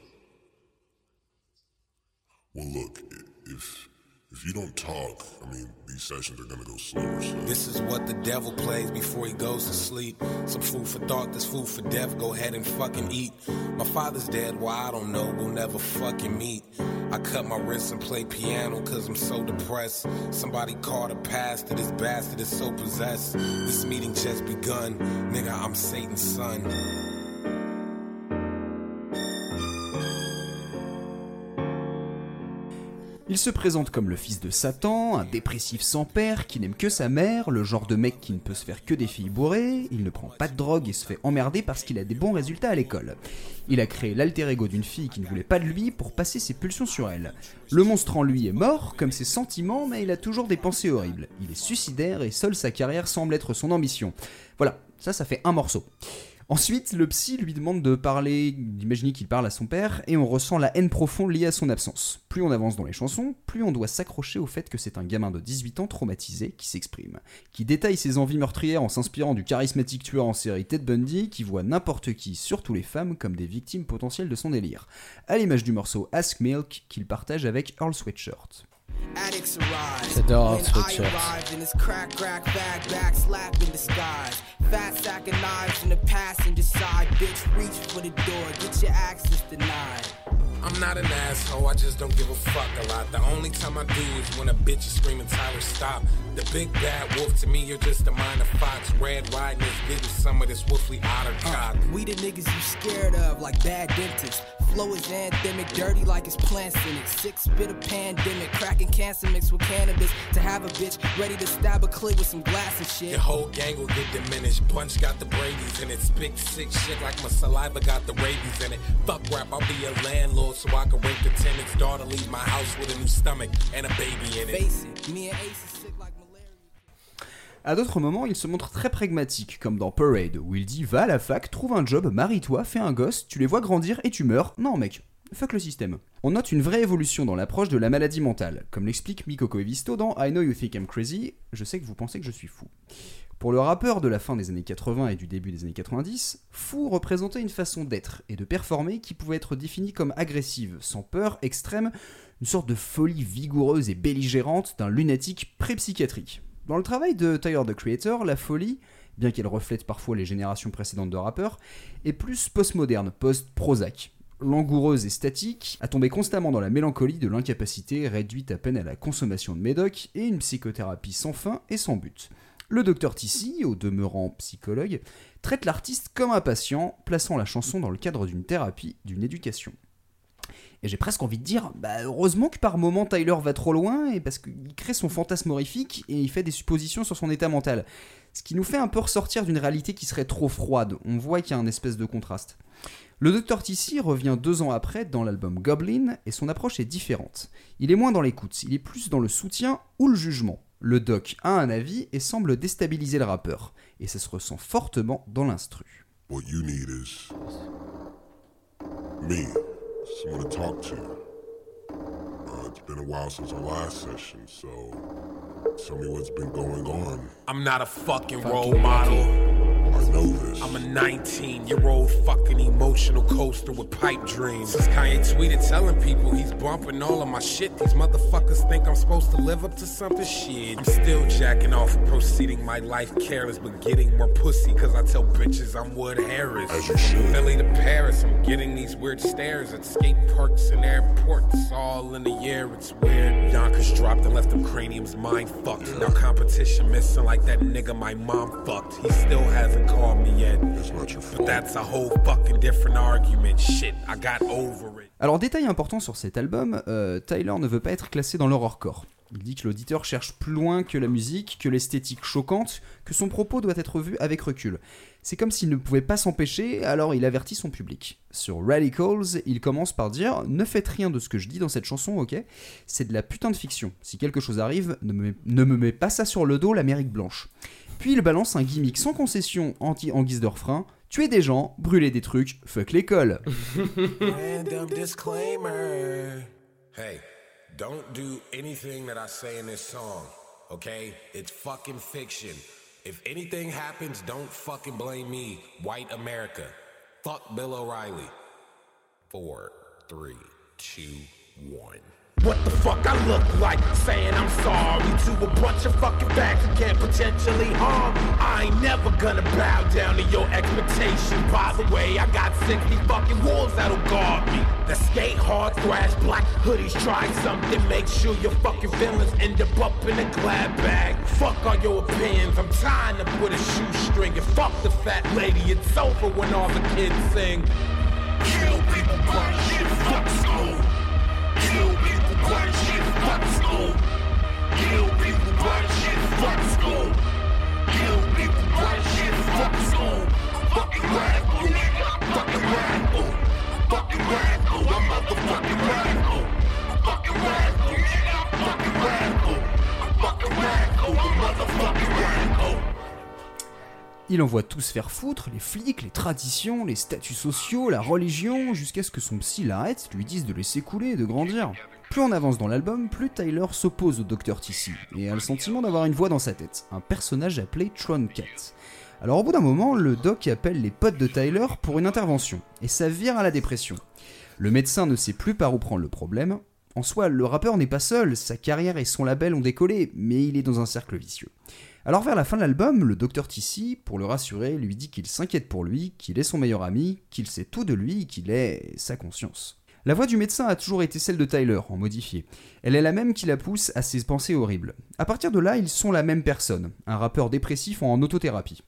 Well, look, if if you don't talk, I mean, these sessions are gonna go slower. So, This is what the devil plays before he goes to sleep. Some food for thought, this food for death. Go ahead and fucking eat. My father's dead, why I don't know. We'll never fucking meet. I cut my wrists and play piano cause I'm so depressed. Somebody called a pastor, this bastard is so possessed. This meeting just begun. Nigga, I'm Satan's son. Il se présente comme le fils de Satan, un dépressif sans père qui n'aime que sa mère, le genre de mec qui ne peut se faire que des filles bourrées, il ne prend pas de drogue et se fait emmerder parce qu'il a des bons résultats à l'école. Il a créé l'alter ego d'une fille qui ne voulait pas de lui pour passer ses pulsions sur elle. Le monstre en lui est mort, comme ses sentiments, mais il a toujours des pensées horribles. Il est suicidaire et seule sa carrière semble être son ambition. Voilà, ça, ça fait un morceau. Ensuite, le psy lui demande de parler, d'imaginer qu'il parle à son père, et on ressent la haine profonde liée à son absence. Plus on avance dans les chansons, plus on doit s'accrocher au fait que c'est un gamin de 18 ans traumatisé qui s'exprime, qui détaille ses envies meurtrières en s'inspirant du charismatique tueur en série Ted Bundy, qui voit n'importe qui, surtout les femmes, comme des victimes potentielles de son délire, à l'image du morceau Ask Milk qu'il partage avec Earl Sweatshirt. Addicts arrive. J'adore When ce I sweatshirt. in this crack, crack, bag, back, slap in disguise. Fat sack of knives in the passenger side. Bitch, reach for the door, get your access denied. I'm not an asshole, I just don't give a fuck a lot. The only time I do is when a bitch is screaming, Tyler, stop. The big bad wolf to me, you're just a minor fox. Red riding is getting some of this wolfly otter uh, cock. We the niggas you scared of, like bad dentists. Flow is anthemic, dirty like it's plants in it. Six bit of pandemic, cracking cancer mixed with cannabis. To have a bitch ready to stab a clit with some glass and shit. Your whole gang will get diminished. Bunch got the Brady's in it. Spit sick shit like my saliva got the rabies in it. Fuck rap, I'll be a landlord so I can rape the tenants. Daughter leave my house with a new stomach and a baby in it. Face it, me and Ace À d'autres moments, il se montre très pragmatique, comme dans Parade, où il dit Va à la fac, trouve un job, marie-toi, fais un gosse, tu les vois grandir et tu meurs. Non, mec, fuck le système. On note une vraie évolution dans l'approche de la maladie mentale, comme l'explique Mikoko Evisto dans I Know You Think I'm Crazy, je sais que vous pensez que je suis fou. Pour le rappeur de la fin des années 80 et du début des années 90, fou représentait une façon d'être et de performer qui pouvait être définie comme agressive, sans peur, extrême, une sorte de folie vigoureuse et belligérante d'un lunatique pré-psychiatrique. Dans le travail de Tyler the Creator, la folie, bien qu'elle reflète parfois les générations précédentes de rappeurs, est plus postmoderne, post-Prozac. Langoureuse et statique, à tomber constamment dans la mélancolie de l'incapacité réduite à peine à la consommation de médoc et une psychothérapie sans fin et sans but. Le docteur Tissi, au demeurant psychologue, traite l'artiste comme un patient, plaçant la chanson dans le cadre d'une thérapie, d'une éducation. Et j'ai presque envie de dire, bah heureusement que par moment Tyler va trop loin, et parce qu'il crée son fantasme horrifique et il fait des suppositions sur son état mental. Ce qui nous fait un peu ressortir d'une réalité qui serait trop froide. On voit qu'il y a un espèce de contraste. Le Dr. Tissi revient deux ans après dans l'album Goblin, et son approche est différente. Il est moins dans l'écoute, il est plus dans le soutien ou le jugement. Le doc a un avis et semble déstabiliser le rappeur, et ça se ressent fortement dans l'instru. What you need is me, someone to talk to. Uh, it's been a while since our last session, so tell me what's been going on. I'm not a fucking role model. I know this. I'm a 19 year old fucking emotional coaster with pipe dreams. Since Kanye tweeted telling people he's bumping all of my shit, these motherfuckers think I'm supposed to live up to something shit. I'm still jacking off and proceeding my life careless, but getting more pussy cause I tell bitches I'm Wood Harris. As you should. Philly to Paris, I'm getting these weird stares at skate parks and airports. All in the air, it's weird. Yonkers dropped and left them craniums mind fucked. Now competition missing like that nigga my mom fucked. He still hasn't called me yet. But that's a whole fucking different argument. Shit, I got over it. Alors, détail important sur cet album, euh, Tyler ne veut pas être classé dans l'horrorcore. Il dit que l'auditeur cherche plus loin que la musique, que l'esthétique choquante, que son propos doit être vu avec recul. C'est comme s'il ne pouvait pas s'empêcher, alors il avertit son public. Sur Radicals, il commence par dire Ne faites rien de ce que je dis dans cette chanson, ok? C'est de la putain de fiction. Si quelque chose arrive, ne me, ne me mets pas ça sur le dos, l'Amérique blanche. Puis il balance un gimmick sans concession anti en guise de refrain Tuer des gens, brûler des trucs, fuck l'école. (laughs) Random disclaimer. Hey, don't do anything that I say in this song, okay? It's fucking fiction. If anything happens, don't fucking blame me. White America. Fuck Bill O'Reilly. Four, three, two, one. What the fuck I look like saying I'm sorry to a bunch of fucking facts you can't potentially harm. I ain't never gonna bow down to your expectation. By the way, I got 60 fucking wolves that'll guard me. That skate hard, thrash black hoodies, try something. Make sure your fucking villains end up up in a glad bag. Fuck all your opinions, I'm tying up with a shoestring. And fuck the fat lady, it's over when all the kids sing. Kill people, burn shit, fuck school. Kill people, Il envoie tous faire foutre, les flics, les traditions, les statuts sociaux, la religion, jusqu'à ce que son psy l'arrête, lui dise de laisser couler de grandir. Plus on avance dans l'album, plus Tyler s'oppose au Dr. Tissi, et a le sentiment d'avoir une voix dans sa tête, un personnage appelé Tron Cat. Alors au bout d'un moment, le doc appelle les potes de Tyler pour une intervention, et ça vire à la dépression. Le médecin ne sait plus par où prendre le problème, En soi, le rappeur n'est pas seul, sa carrière et son label ont décollé, mais il est dans un cercle vicieux. Alors vers la fin de l'album, le docteur Tissi, pour le rassurer, lui dit qu'il s'inquiète pour lui, qu'il est son meilleur ami, qu'il sait tout de lui, qu'il est sa conscience. La voix du médecin a toujours été celle de Tyler, en modifié. Elle est la même qui la pousse à ses pensées horribles. À partir de là, ils sont la même personne, un rappeur dépressif en autothérapie.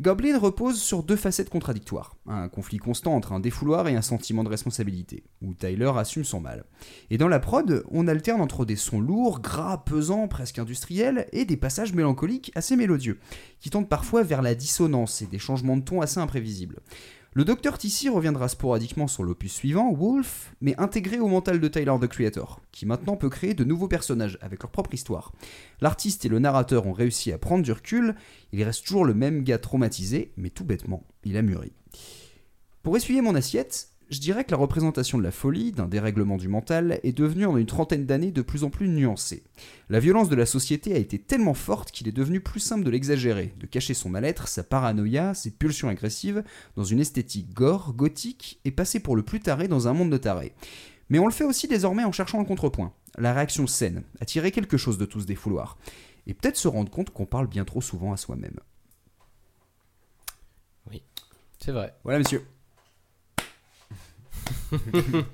Goblin repose sur deux facettes contradictoires, un conflit constant entre un défouloir et un sentiment de responsabilité, où Tyler assume son mal. Et dans la prod, on alterne entre des sons lourds, gras, pesants, presque industriels, et des passages mélancoliques assez mélodieux, qui tendent parfois vers la dissonance et des changements de ton assez imprévisibles. Le docteur Tissi reviendra sporadiquement sur l'opus suivant, Wolf, mais intégré au mental de Tyler the Creator, qui maintenant peut créer de nouveaux personnages avec leur propre histoire. L'artiste et le narrateur ont réussi à prendre du recul, il reste toujours le même gars traumatisé, mais tout bêtement, il a mûri. Pour essuyer mon assiette, je dirais que la représentation de la folie, d'un dérèglement du mental, est devenue en une trentaine d'années de plus en plus nuancée. La violence de la société a été tellement forte qu'il est devenu plus simple de l'exagérer, de cacher son mal-être, sa paranoïa, ses pulsions agressives, dans une esthétique gore, gothique, et passer pour le plus taré dans un monde de tarés. Mais on le fait aussi désormais en cherchant un contrepoint, la réaction saine, attirer quelque chose de tous ce défouloir, et peut-être se rendre compte qu'on parle bien trop souvent à soi-même. Oui, c'est vrai. Voilà, monsieur. (laughs)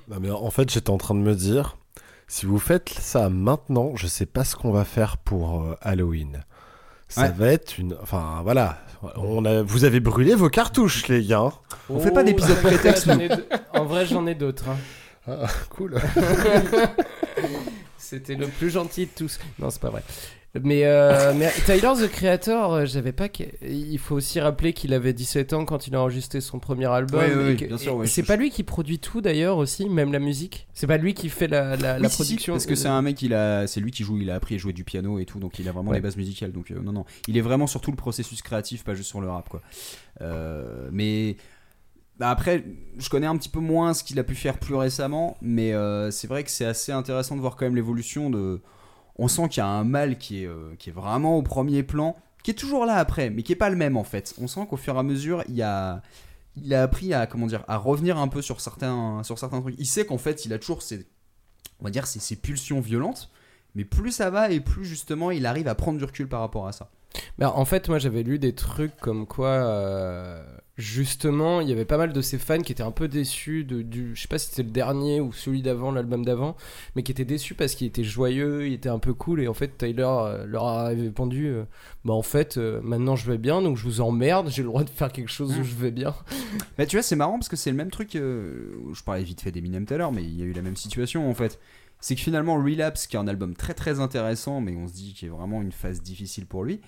Non, mais en fait, j'étais en train de me dire, si vous faites ça maintenant, je sais pas ce qu'on va faire pour euh, Halloween. Ça Ouais. va être une. Enfin, voilà. On a... Vous avez brûlé vos cartouches, les gars. On fait pas d'épisode Oh, prétexte, En vrai, j'en ai d'autres. hein. Ah, cool. (laughs) C'était le plus gentil de tous. Non, c'est pas vrai. Mais, euh, mais Tyler the Creator, euh, j'avais pas. Il faut aussi rappeler qu'il avait 17 ans quand il a enregistré son premier album. Ouais, que- bien sûr, et ouais, c'est je- pas lui qui produit tout d'ailleurs aussi, même la musique. C'est pas lui qui fait la, la, la Oui, si, production. parce que c'est un mec, il a, c'est lui qui joue, il a appris à jouer du piano et tout, donc il a vraiment Ouais. les bases musicales. Donc euh, non, non, il est vraiment sur tout le processus créatif, pas juste sur le rap, quoi. Euh, mais bah, après, je connais un petit peu moins ce qu'il a pu faire plus récemment, mais c'est vrai que c'est assez intéressant de voir quand même l'évolution de. On sent qu'il y a un mal qui est, euh, qui est vraiment au premier plan, qui est toujours là après, mais qui est pas le même en fait. On sent qu'au fur et à mesure, il a a appris à comment à revenir un peu sur certains trucs. Il sait qu'en fait, il a toujours ses on va dire ses pulsions violentes, mais plus ça va et plus justement il arrive à prendre du recul par rapport à ça. Bah, en fait, moi j'avais lu des trucs comme quoi, euh, justement, il y avait pas mal de ses fans qui étaient un peu déçus de, du. Je sais pas si c'était le dernier ou celui d'avant, l'album d'avant, mais qui étaient déçus parce qu'il était joyeux, il était un peu cool, et en fait, Tyler euh, leur a répondu euh, Bah, en fait, euh, maintenant je vais bien, donc je vous emmerde, j'ai le droit de faire quelque chose où je vais bien. Mais tu vois, c'est marrant parce que c'est le même truc. je parlais vite fait d'Eminem tout à l'heure, mais il y a eu la même situation en fait. C'est que finalement, Relapse, qui est un album très très intéressant, mais on se dit qu'il est vraiment une phase difficile pour lui,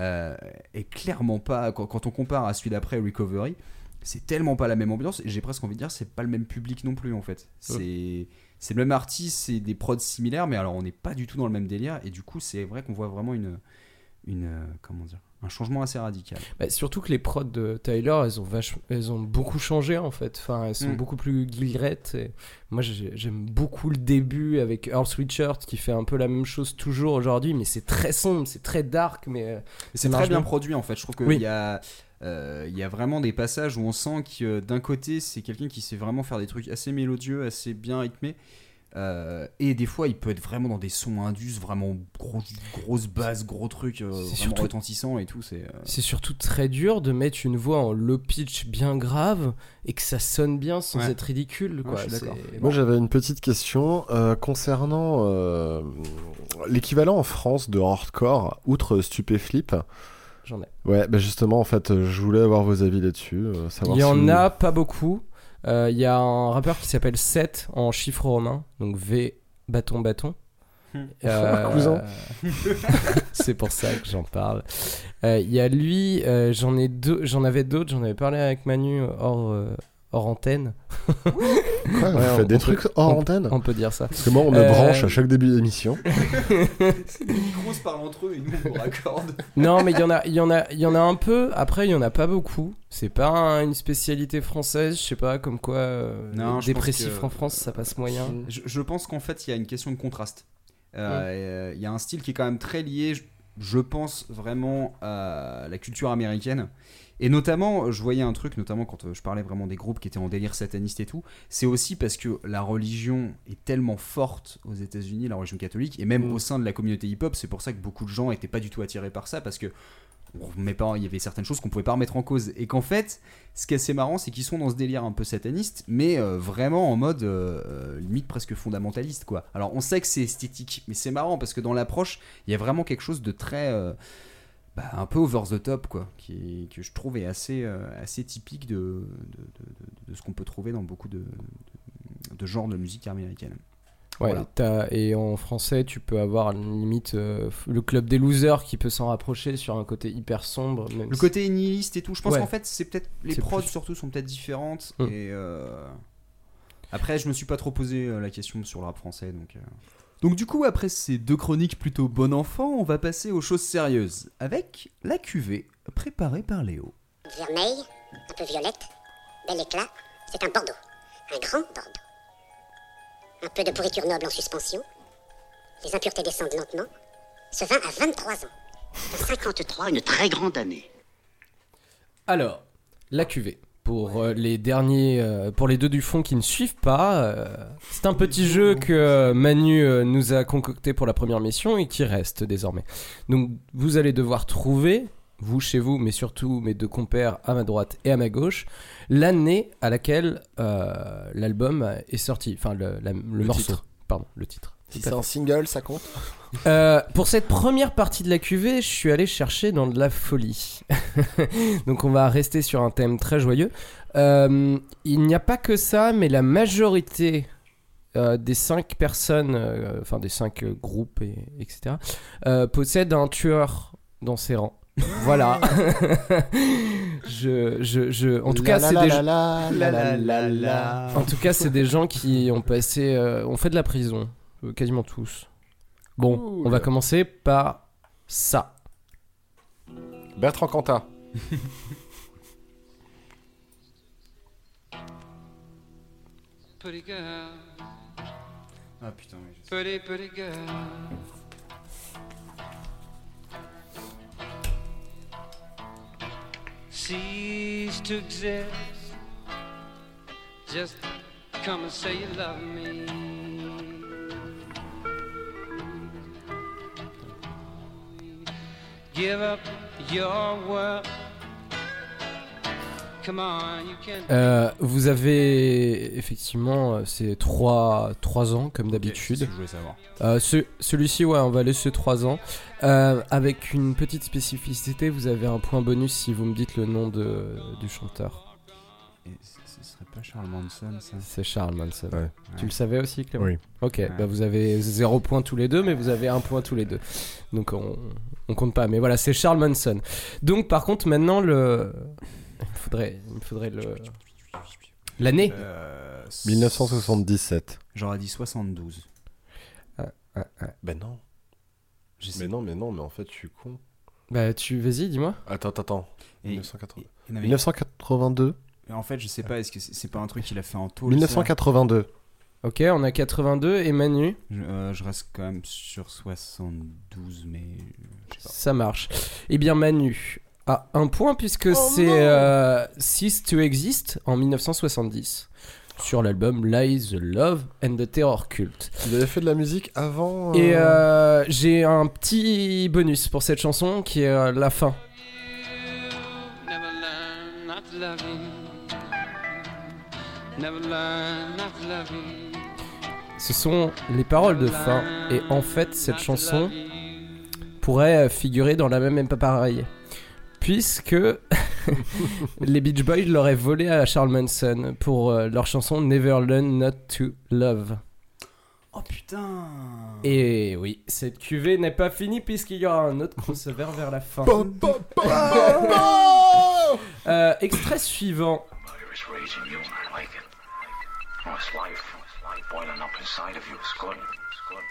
euh, est clairement pas. Quand, quand on compare à celui d'après, Recovery, c'est tellement pas la même ambiance, et j'ai presque envie de dire, c'est pas le même public non plus en fait. C'est. C'est le même artiste, c'est des prods similaires, mais alors on n'est pas du tout dans le même délire, et du coup, c'est vrai qu'on voit vraiment une. une euh, comment dire Un changement assez radical. Bah, surtout que les prods de Tyler, elles ont, elles ont beaucoup changé en fait. Enfin, elles sont Mm. beaucoup plus guillerettes. et Moi, j'ai- j'aime beaucoup le début avec Earl Sweatshirt qui fait un peu la même chose toujours aujourd'hui, mais c'est très sombre, c'est très dark, mais euh, C'est très bien produit en fait. Je trouve qu'il Oui. y a. euh, Il y a vraiment des passages où on sent que euh, d'un côté c'est quelqu'un qui sait vraiment faire des trucs assez mélodieux, assez bien rythmés, euh, et des fois il peut être vraiment dans des sons indus, vraiment gros, grosses basses, gros trucs, euh, vraiment surtout- retentissants et tout. C'est euh, C'est surtout très dur de mettre une voix en low pitch bien grave et que ça sonne bien sans Ouais. être ridicule. Quoi. Moi, j'avais une petite question euh, concernant euh, l'équivalent en France de hardcore, outre Stupéflip. J'en ai. Ouais, bah justement, en fait, je voulais avoir vos avis là-dessus. euh, Il y si en vous- a pas beaucoup. Euh, Il y a un rappeur qui s'appelle Seth en chiffre romain, donc V bâton bâton. Euh, Cousin. (laughs) c'est pour ça que j'en parle. Euh, Il y a lui, euh, j'en ai deux, j'en avais d'autres, j'en avais parlé avec Manu hors, euh, hors antenne. Quoi, vous Ouais, faites on- des on trucs peut- hors on- antenne On peut dire ça. Parce que moi, on me Euh, branche à chaque début d'émission. (laughs) les micros se parlent entre eux et nous on raccorde. Non, mais il y en a, il y en a, il y en a un peu. Après, il y en a pas beaucoup. C'est pas un- une spécialité française. Je sais pas, comme quoi euh, Non, dépressif que- en France, ça passe moyen. Je, je pense qu'en fait, il y a une question de contraste. Euh, euh, Il y a un style qui est quand même très lié. je- je pense vraiment à la culture américaine. Et notamment, je voyais un truc, notamment quand euh, je parlais vraiment des groupes qui étaient en délire sataniste et tout, c'est aussi parce que la religion est tellement forte aux États-Unis, la religion catholique, et même Mm. au sein de la communauté hip-hop, c'est pour ça que beaucoup de gens n'étaient pas du tout attirés par ça, parce que remet pas, il y avait certaines choses qu'on pouvait pas remettre en cause. Et qu'en fait, ce qui est assez marrant, c'est qu'ils sont dans ce délire un peu sataniste, mais euh, vraiment en mode euh, euh, limite presque fondamentaliste, quoi. Alors on sait que c'est esthétique, mais c'est marrant parce que dans l'approche, il y a vraiment quelque chose de très. euh, bah, un peu over the top, quoi, qui, que je trouve est assez, euh, assez typique de, de, de- ce qu'on peut trouver dans beaucoup de, genres de musique américaine. Ouais, Voilà. et en français, tu peux avoir limite euh, le club des losers qui peut s'en rapprocher sur un côté hyper sombre. même Le si- côté nihiliste et tout, je pense Ouais. qu'en fait, c'est peut-être les prods plus- surtout sont peut-être différentes. Mm. Et euh, après, je me suis pas trop posé la question sur le rap français, donc. Donc du coup, après ces deux chroniques plutôt bon enfant, on va passer aux choses sérieuses avec la cuvée préparée par Léo. Vermeil, un peu violette, bel éclat, c'est un Bordeaux. Un grand Bordeaux. Un peu de pourriture noble en suspension. Les impuretés descendent lentement. Ce vin a 23 ans. (laughs) 53, une très grande année. Alors, la cuvée. Pour euh, les derniers, euh, pour les deux du fond qui ne suivent pas, euh, c'est un petit jeu que Manu euh, nous a concocté pour la première mission et qui reste désormais. Donc, vous allez devoir trouver, vous chez vous, mais surtout mes deux compères à ma droite et à ma gauche, l'année à laquelle euh, l'album est sorti, enfin le, la- le Le morceau, titre. pardon, le titre. Si c'est un single, ça compte euh, pour cette première partie de la cuvée, je suis allé chercher dans de la folie. (laughs) Donc on va rester sur un thème très joyeux. Euh, il n'y a pas que ça, mais la majorité euh, des cinq personnes, euh, enfin des cinq groupes, et, etc., euh, possèdent un tueur dans ses rangs. (laughs) Voilà. (laughs) je, je, je, en tout cas, c'est des la gens- la la la la la. En tout cas, c'est des gens qui ont passé, euh, ont fait de la prison, quasiment tous. Bon, Cool. on va commencer par ça. Bertrand Cantat. (laughs) Ah putain, oui, je sais. pretty, pretty girl. Cease to exist. Just come and say you love me. Euh, vous avez effectivement, euh, c'est 3, trois ans comme d'habitude. Euh, ce- Celui-ci, ouais, on va laisser 3 ans. Euh, avec une petite spécificité, vous avez un point bonus si vous me dites le nom de, du chanteur. Et ce ce serait pas Charles Manson, ça C'est Charles Manson. Ouais. Tu le savais aussi, Clément Oui. Ok, bah vous avez 0 point tous les deux, mais vous avez un point tous les deux. Donc on, on compte pas. Mais voilà, c'est Charles Manson. Donc par contre, maintenant, le. Il me faudrait, il me faudrait le. L'année Euh, 1977. J'aurais dit 72. Ben non. Mais non, mais non, mais en fait, je suis con. Bah, tu. Vas-y, dis-moi. Attends, attends, attends. Et- 1980. et- non, mais- 1982. Et en fait, je sais pas, est-ce que c'est c'est pas un truc qu'il a fait en tôle 1982. Ok, on a 82 et Manu. je, euh, je reste quand même sur 72, mais je sais pas. Ça marche. Eh bien, Manu a un point puisque Oh c'est euh, Cease to Exist en 1970 sur l'album Lies, the Love and the Terror Cult. Vous avez fait de la musique avant Et euh, euh, j'ai un petit bonus pour cette chanson qui est euh, la fin. Never learn not Ce sont les paroles de fin et en fait cette chanson pourrait figurer dans la même même pas pareil puisque (laughs) les Beach Boys l'auraient volé à Charles Manson pour euh, leur chanson Never Learn Not to Love. Oh putain Et oui, cette cuvée n'est pas finie puisqu'il y aura un autre crossover vers la fin. Euh, extrait suivant. Oh, it's life. It's life boiling up inside of you. It's good. It's good.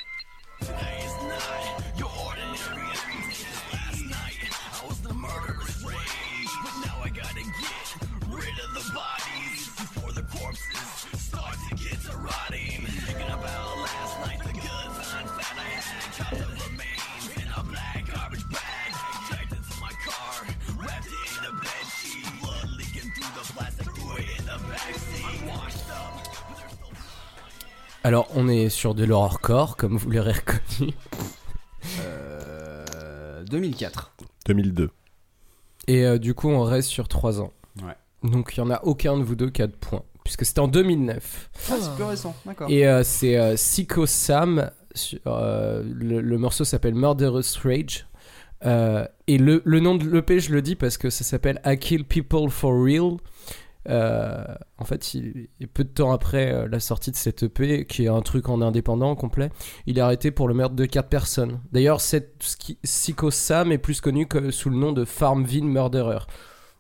Alors, on est sur de l'horrorcore, comme vous l'aurez reconnu. Euh, 2004. 2002. Et euh, du coup, on reste sur 3 ans. Ouais. Donc, il y en a aucun de vous deux qui a de points. Puisque c'était en 2009. Ah, c'est plus récent, d'accord. Et euh, c'est euh, Psycho Sam. sur- euh, le, le morceau s'appelle Murderous Rage. Euh, et le, le nom de l'EP, je le dis parce que ça s'appelle I Kill People for Real. Euh, en fait, il, peu de temps après euh, la sortie de cette EP, qui est un truc en indépendant complet, il est arrêté pour le meurtre de 4 personnes. D'ailleurs, cette ski- Psycho Sam est plus connu que sous le nom de Farmville Murderer.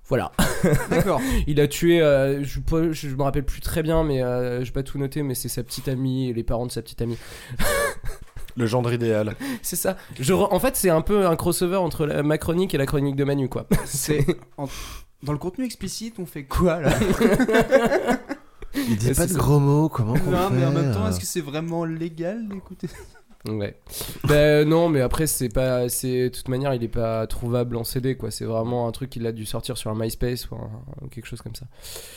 Voilà. (laughs) D'accord. il a tué, euh, je, je me rappelle plus très bien, mais euh, je vais pas tout noter, mais c'est sa petite amie et les parents de sa petite amie. (laughs) Le gendre idéal. C'est ça. Je En fait, c'est un peu un crossover entre la- ma chronique et la chronique de Manu, quoi. C'est (laughs) dans le contenu explicite, on fait quoi là (laughs) Il dit pas de gros mots, comment qu'on Non, fait mais en même temps, est-ce que c'est vraiment légal d'écouter Ouais. ben non, mais après c'est pas, c'est de toute manière il est pas trouvable en CD quoi. C'est vraiment un truc qu'il a dû sortir sur un MySpace ou un- quelque chose comme ça.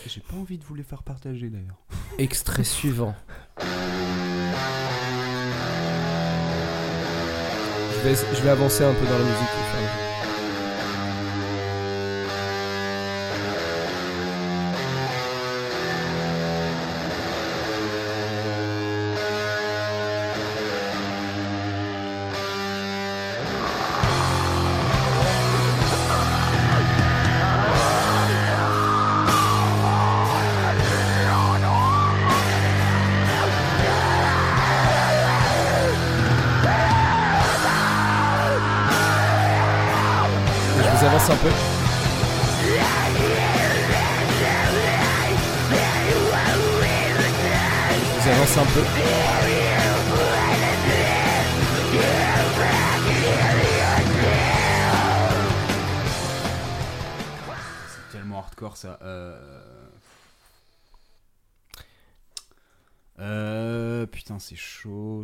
J'ai pas envie de vous les faire partager d'ailleurs. Extrait (laughs) suivant. Je vais, je vais avancer un peu dans la musique.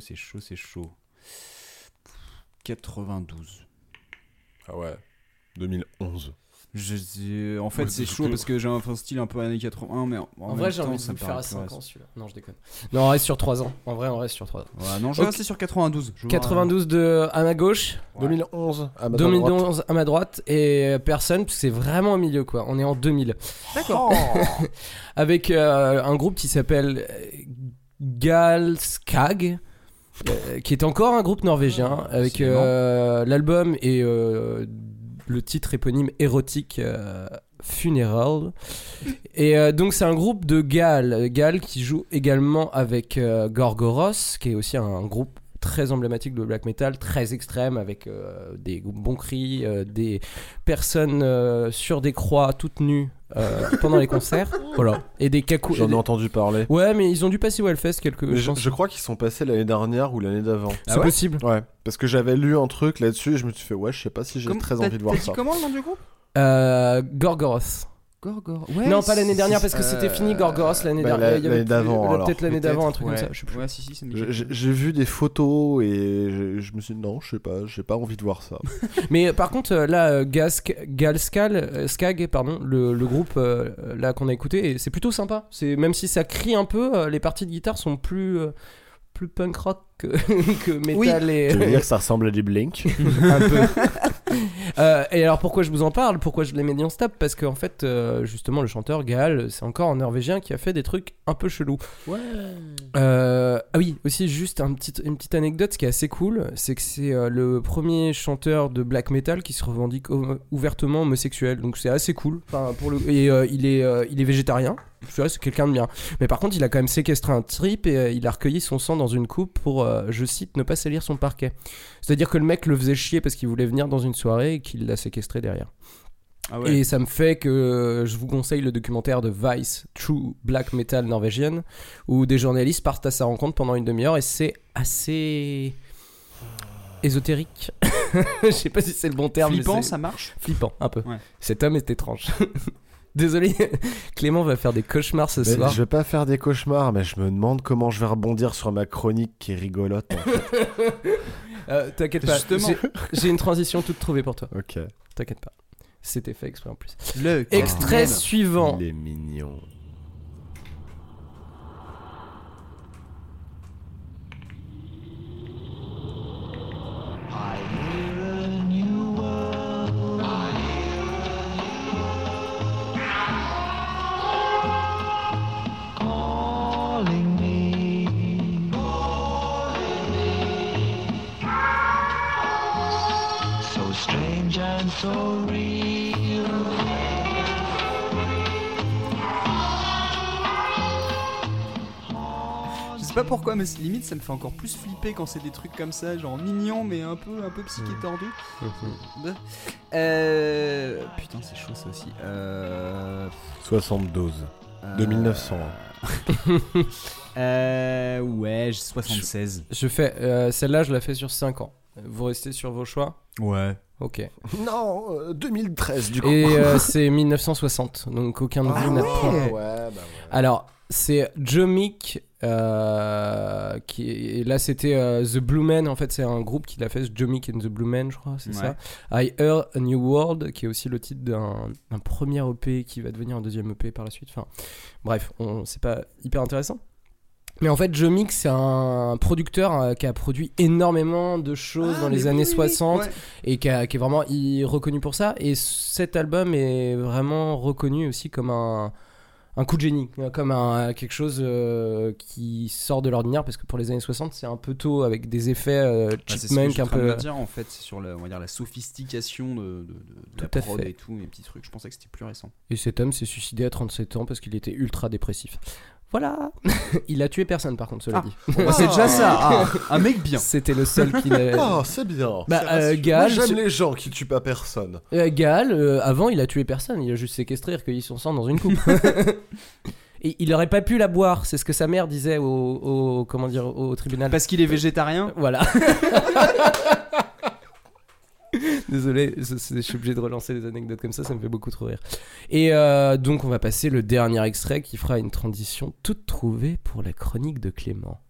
C'est chaud, c'est chaud. 92. Ah ouais. 2011. Je sais- En fait, Ouais, c'est chaud parce que j'ai un un style un peu années 80, mais en, vrai, j'ai envie de me le faire à paraît plus 5 récent. ans celui-là. Non, je déconne. Non, on reste sur 3 ans. En vrai, on reste sur 3 ans. Ouais, non, je vais Ok. rester sur 92. Je vois- 92 de à ma gauche. 2011 à ma 2011 à ma droite et personne parce que c'est vraiment au milieu quoi. On est en 2000. D'accord. (laughs) Avec euh, un groupe qui s'appelle euh, Galskag. Euh, qui est encore un groupe norvégien avec euh, l'album et euh, le titre éponyme érotique Funeral. Et donc c'est un groupe de Gal Gal qui joue également avec Gorgoros qui est aussi un groupe très emblématique de black metal, très extrême avec euh, des bons cris, euh, des personnes euh, sur des croix toutes nues euh, pendant les concerts, (laughs) voilà, et des cacous. J'en ai des- entendu parler. Ouais, mais ils ont dû passer au Hellfest quelques. Mais je je, crois qu'ils sont passés l'année dernière ou l'année d'avant. C'est Ah ouais possible. Ouais, parce que j'avais lu un truc là-dessus et je me suis fait ouais, je sais pas si j'ai Comme- très envie de voir ça. comment le nom du groupe? Euh, Gorgoros. Gorgor. non, pas l'année dernière parce que Euh, c'était fini Gorgoros l'année bah, dernière. l'année d'avant, euh, alors. Peut-être l'année d'avant, un truc ouais. comme ça. Je sais plus. Ouais, si, si, ça J'ai vu des photos et je, je me suis dit non, je sais pas, j'ai pas envie de voir ça. (laughs) Mais euh, par contre, euh, là, euh, Gask, Galskal, euh, Skag, pardon, le, le groupe euh, là qu'on a écouté, c'est plutôt sympa. C'est même si ça crie un peu, euh, les parties de guitare sont plus euh, plus punk rock que, (laughs) que metal et. tu veux dire que ça ressemble à du Blink? (laughs) Un peu. (laughs) Euh, et alors pourquoi je vous en parle? Pourquoi je l'ai mis en stop? Parce qu'en fait, euh, justement, le chanteur Gaal, c'est encore un Norvégien qui a fait des trucs un peu chelous. Ouais. Euh, ah oui, aussi juste un petit, une petite anecdote, ce qui est assez cool, c'est que c'est le premier chanteur de black metal qui se revendique ouvertement homosexuel. Donc c'est assez cool. Enfin, pour le... Et il, est, il est végétarien. C'est quelqu'un de bien. Mais par contre, il a quand même séquestré un trip et il a recueilli son sang dans une coupe pour, je cite, ne pas salir son parquet. C'est-à-dire que le mec le faisait chier parce qu'il voulait venir dans une soirée et qu'il l'a séquestré derrière. Ah ouais. Et ça me fait que je vous conseille le documentaire de Vice, True Black Metal Norvégienne, où des journalistes partent à sa rencontre pendant une demi-heure et c'est assez ésotérique. (laughs) Je sais pas si c'est le bon terme. Flippant, ça marche? Flippant, un peu. Ouais. Cet homme est étrange. (laughs) Désolé, (laughs) Clément va faire des cauchemars ce soir. je vais pas faire des cauchemars, mais je me demande comment je vais rebondir sur ma chronique qui est rigolote. en fait. (laughs) Euh, T'inquiète pas, Justement. j'ai- j'ai une transition toute trouvée pour toi. ok. T'inquiète pas. C'était fait exprès en plus. Le Extrait suivant. Il est mignon. So real. Je sais pas pourquoi, mais c'est- limite ça me fait encore plus flipper quand c'est des trucs comme ça, genre mignon mais un peu, un peu psyché tordu. Bah. Euh... Putain, c'est chaud ça aussi. Euh... 72. De Euh, 1900. (laughs) euh... Ouais, j'ai 76. Je fais. euh, Celle-là, je la fais sur 5 ans. Vous restez sur vos choix? Ouais. Ok. Non, euh, 2013 du coup. Et euh, (laughs) c'est 1960, donc aucun de vous n'a de point. ouais, bah ouais. Alors, c'est Joe Meek, euh, qui et là c'était euh, The Blue Men, en fait c'est un groupe qui l'a fait, Joe Meek and the Blue Men, je crois, c'est Ouais. ça. I Heard a New World, qui est aussi le titre d'un d'un premier EP qui va devenir un deuxième EP par la suite. Enfin, bref, on- c'est pas hyper intéressant. Mais en fait, Joe Meek, c'est un producteur euh, qui a produit énormément de choses Ah, dans les oui, années oui, oui, 60 ouais. et qui, a- qui est vraiment reconnu pour ça. Et cet album est vraiment reconnu aussi comme un, un coup de génie, comme un, quelque chose euh, qui sort de l'ordinaire parce que pour les années 60, c'est un peu tôt avec des effets euh, Bah, c'est ce que chipmunk en un train de peu. dire en fait, sur la, on va dire, la sophistication de, de- de- de la Tout à prod fait. et tout, les petits trucs. Je pensais que c'était plus récent. Et cet homme s'est suicidé à 37 ans parce qu'il était ultra dépressif. Voilà (laughs) Il a tué personne par contre, cela Ah. dit. Bon, bah, c'est déjà ça. (laughs) Ah, un mec bien. C'était le seul qui n'avait. (laughs) Oh, c'est bien. Bah, c'est euh, rassurant. J'aime les gens qui tuent pas personne. Euh, Gal, euh, avant, il a tué personne. Il a juste séquestré, recueilli son sang dans une coupe. Et il aurait pas pu la boire. C'est ce que sa mère disait au, au- comment dire, au tribunal. Parce qu'il est végétarien? Voilà. (laughs) Désolé, je, suis obligé de relancer les anecdotes comme ça, ça me fait beaucoup trop rire. Et euh, donc on va passer le dernier extrait qui fera une transition toute trouvée pour la chronique de Clément.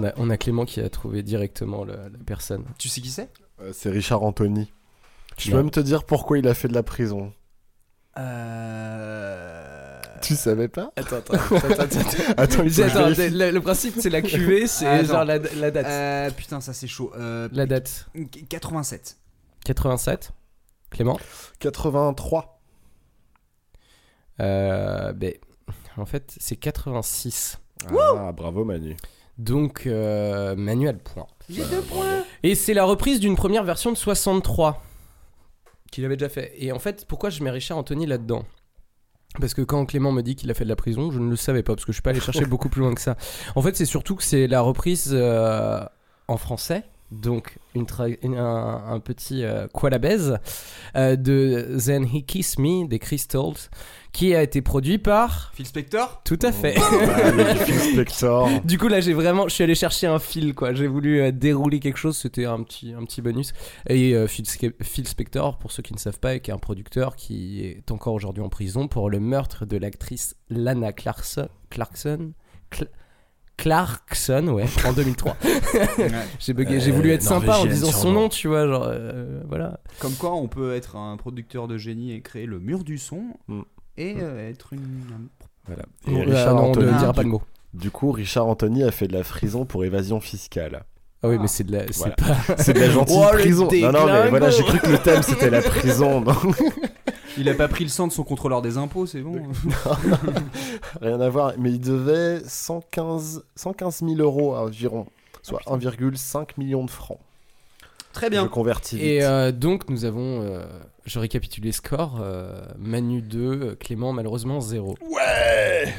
On a, on, Clément qui a trouvé directement le- la personne. Tu sais qui c'est? Euh, c'est Richard Anthony. Je Non. peux même te dire pourquoi il a fait de la prison? Euh... Tu savais pas? Attends, attends, attends, attends. (laughs) Attends, il faut que je Attends, vérifie. le, le principe c'est la cuvée, (laughs) c'est Attends. genre la, la date. Euh, putain, ça c'est chaud. Euh, La date. 87. 87. Clément? 83. Euh, ben, en fait, c'est 86. Ah, bravo Manu. Donc, euh, Manu a le point. J'ai deux points. Et c'est la reprise d'une première version de 63 qu'il avait déjà fait. Et en fait, pourquoi je mets Richard Anthony là-dedans? Parce que quand Clément me dit qu'il a fait de la prison, je ne le savais pas parce que je suis pas allé chercher (laughs) beaucoup plus loin que ça. En fait, c'est surtout que c'est la reprise euh, en français, donc une un, un petit euh, quoi la baise euh, de Then He Kiss Me des Crystals, qui a été produit par Phil Spector? Tout à fait. Ah, le (laughs) Phil Spector. Du coup là j'ai vraiment, je suis allé chercher un fil quoi. J'ai voulu euh, dérouler quelque chose, c'était un petit, un petit bonus. Et euh, Phil, Spector, pour ceux qui ne savent pas, est un producteur qui est encore aujourd'hui en prison pour le meurtre de l'actrice Lana Clarkson. Clarkson. Cla- Clarkson, ouais, (laughs) en 2003. j'ai bugué, j'ai voulu Euh, être sympa en disant son nom, tu vois, genre euh, voilà. Comme quoi, on peut être un producteur de génie et créer le mur du son Mm. et euh, être une. Voilà. Bon, Et euh, Richard non, on ne Anthony. dira pas du- le mot. Du coup, Richard Anthony a fait de la prison pour évasion fiscale. Ah oui, mais c'est de la, c'est Voilà. pas. C'est de la (laughs) gentille Oh, le prison. Non, non, mais voilà, j'ai cru que le thème c'était la prison. (laughs) Non, Il a pas pris le sang de son contrôleur des impôts, c'est bon. (laughs) rien à voir. Mais il devait 115, 115 000 euros environ, soit 1,5 million de francs. Très Je bien. convertis vite. Et euh, donc nous avons, euh, je récapitule les scores, euh, Manu 2, euh, Clément malheureusement 0. Ouais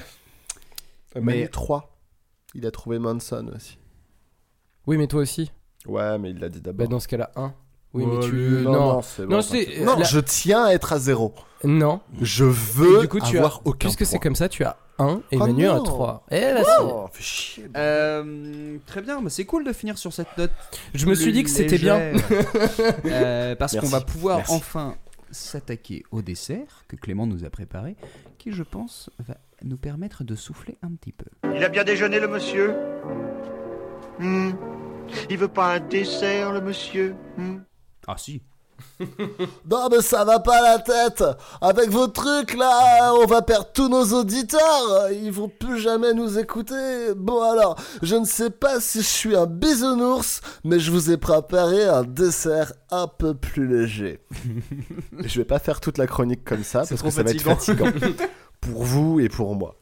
Mais- Mais 3. Il a trouvé Manson aussi. Oui mais toi aussi Ouais, mais il l'a dit d'abord. Bah dans ce cas-là 1. Oui mais tu... lui, Non, non, non, non, c'est bon, c'est... Non, la- je tiens à être à zéro. Non. Je veux du coup tu avoir as... aucun Puisque c'est point. comme ça, tu as 1 et Oh Manu a non. 3. Eh bah Oh, fais chier. Euh, très bien, bah, c'est cool de finir sur cette note. Je me suis dit que c'était bien. (laughs) Euh, parce qu'on Merci. va pouvoir Merci. enfin s'attaquer au dessert que Clément nous a préparé, qui je pense va nous permettre de souffler un petit peu. Il a bien déjeuné, le monsieur? Hmm Il veut pas un dessert, le monsieur? Hmm Ah si. (laughs) Non mais ça va pas la tête Avec vos trucs là, on va perdre tous nos auditeurs Ils vont plus jamais nous écouter Bon alors, je ne sais pas si je suis un bisounours, mais je vous ai préparé un dessert un peu plus léger. (laughs) je vais pas faire toute la chronique comme ça, parce que ça va être fatigant. (laughs) pour vous et pour moi.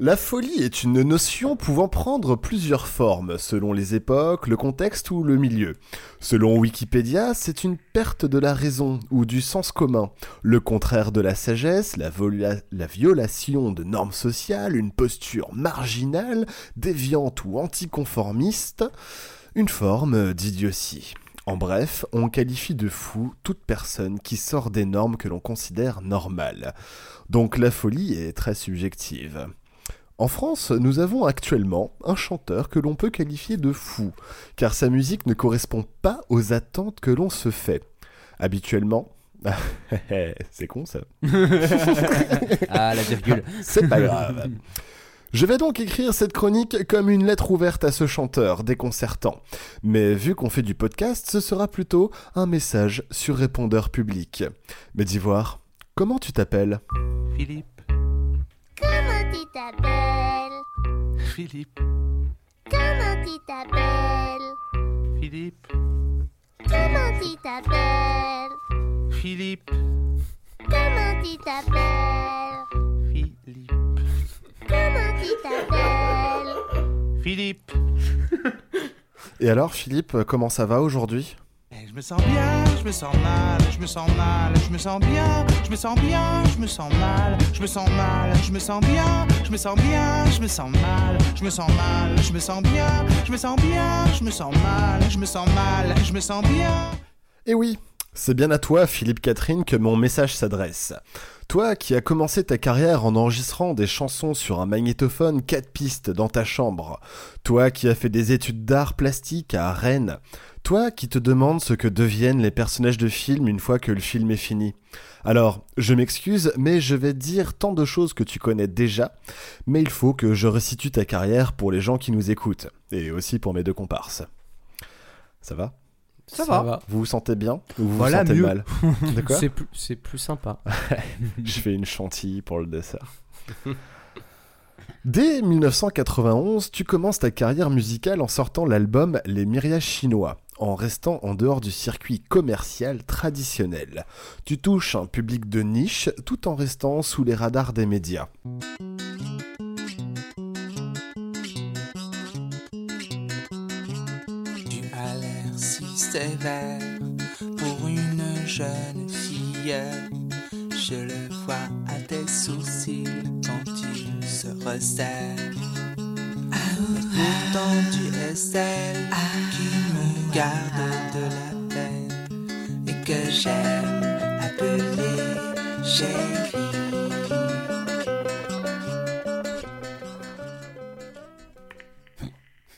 La folie est une notion pouvant prendre plusieurs formes selon les époques, le contexte ou le milieu. Selon Wikipédia, c'est une perte de la raison ou du sens commun, le contraire de la sagesse, la, violation de normes sociales, une posture marginale, déviante ou anticonformiste, une forme d'idiotie. En bref, on qualifie de fou toute personne qui sort des normes que l'on considère normales. Donc la folie est très subjective. En France, nous avons actuellement un chanteur que l'on peut qualifier de fou, car sa musique ne correspond pas aux attentes que l'on se fait. Habituellement... (laughs) C'est con ça. (laughs) Ah, la virgule. (laughs) C'est pas grave. Je vais donc écrire cette chronique comme une lettre ouverte à ce chanteur déconcertant. Mais vu qu'on fait du podcast, ce sera plutôt un message sur répondeur public. Mais d'Ivoire, comment tu t'appelles? Philippe, Comment tu t'appelles? Philippe, Comment tu t'appelles? Philippe, Comment tu t'appelles? Philippe, Comment tu t'appelles? Philippe, Comment tu t'appelles? Philippe. Et alors Philippe, comment ça va aujourd'hui? Me sens bien, je me sens mal, je me sens mal, je me sens bien, je me sens bien, je me sens mal, je me sens mal, je me sens bien, je me sens bien, je me sens mal, je me sens mal, je me sens bien, je me sens bien, je me sens mal, je me sens mal, je me sens bien. Eh oui, c'est bien à toi, Philippe Catherine, que mon message s'adresse. Toi qui as commencé ta carrière en enregistrant des chansons sur un magnétophone 4 pistes dans ta chambre. Toi qui as fait des études d'art plastique à Rennes. Toi qui te demandes ce que deviennent les personnages de film une fois que le film est fini. Alors, je m'excuse, mais je vais dire tant de choses que tu connais déjà, mais il faut que je resitue ta carrière pour les gens qui nous écoutent, et aussi pour mes deux comparses. Ça va? Ça va. Vous vous sentez bien? Ou vous Voilà, vous sentez mieux. mal? (laughs) C'est plus, c'est plus sympa. (laughs) Je fais une chantilly pour le dessert. Dès 1991, tu commences ta carrière musicale en sortant l'album Les Myriages Chinois, en restant en dehors du circuit commercial traditionnel. Tu touches un public de niche tout en restant sous les radars des médias. Tu as l'air si sévère pour une jeune fille. Je le vois à tes sourcils quand tu se resserres. Mais pourtant tu es celle qui me garde de la peine et que j'aime appeler chérie.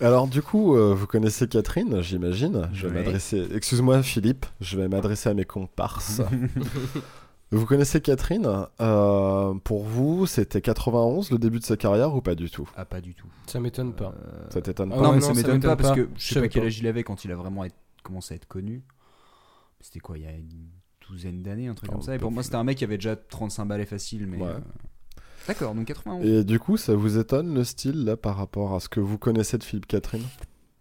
Alors du coup, euh, vous connaissez Catherine, j'imagine. Je vais m'adresser... Excuse-moi Philippe, je vais m'adresser à mes comparses. (laughs) vous connaissez Catherine Euh, Pour vous, c'était 91 le début de sa carrière ou pas du tout? Ah, pas du tout. Ça m'étonne pas. Ça t'étonne Ah pas? non, mais non, ça m'étonne pas parce que Je sais savais pas quel âge il avait quand il a vraiment être- commencé à être connu. C'était quoi, il y a une douzaine d'années, un truc Oh, comme ça. Et pour moi, c'était un mec qui avait déjà 35 balais facile, mais. Ouais. euh, D'accord, donc 91. Et du coup, ça vous étonne le style là par rapport à ce que vous connaissez de Philippe Catherine?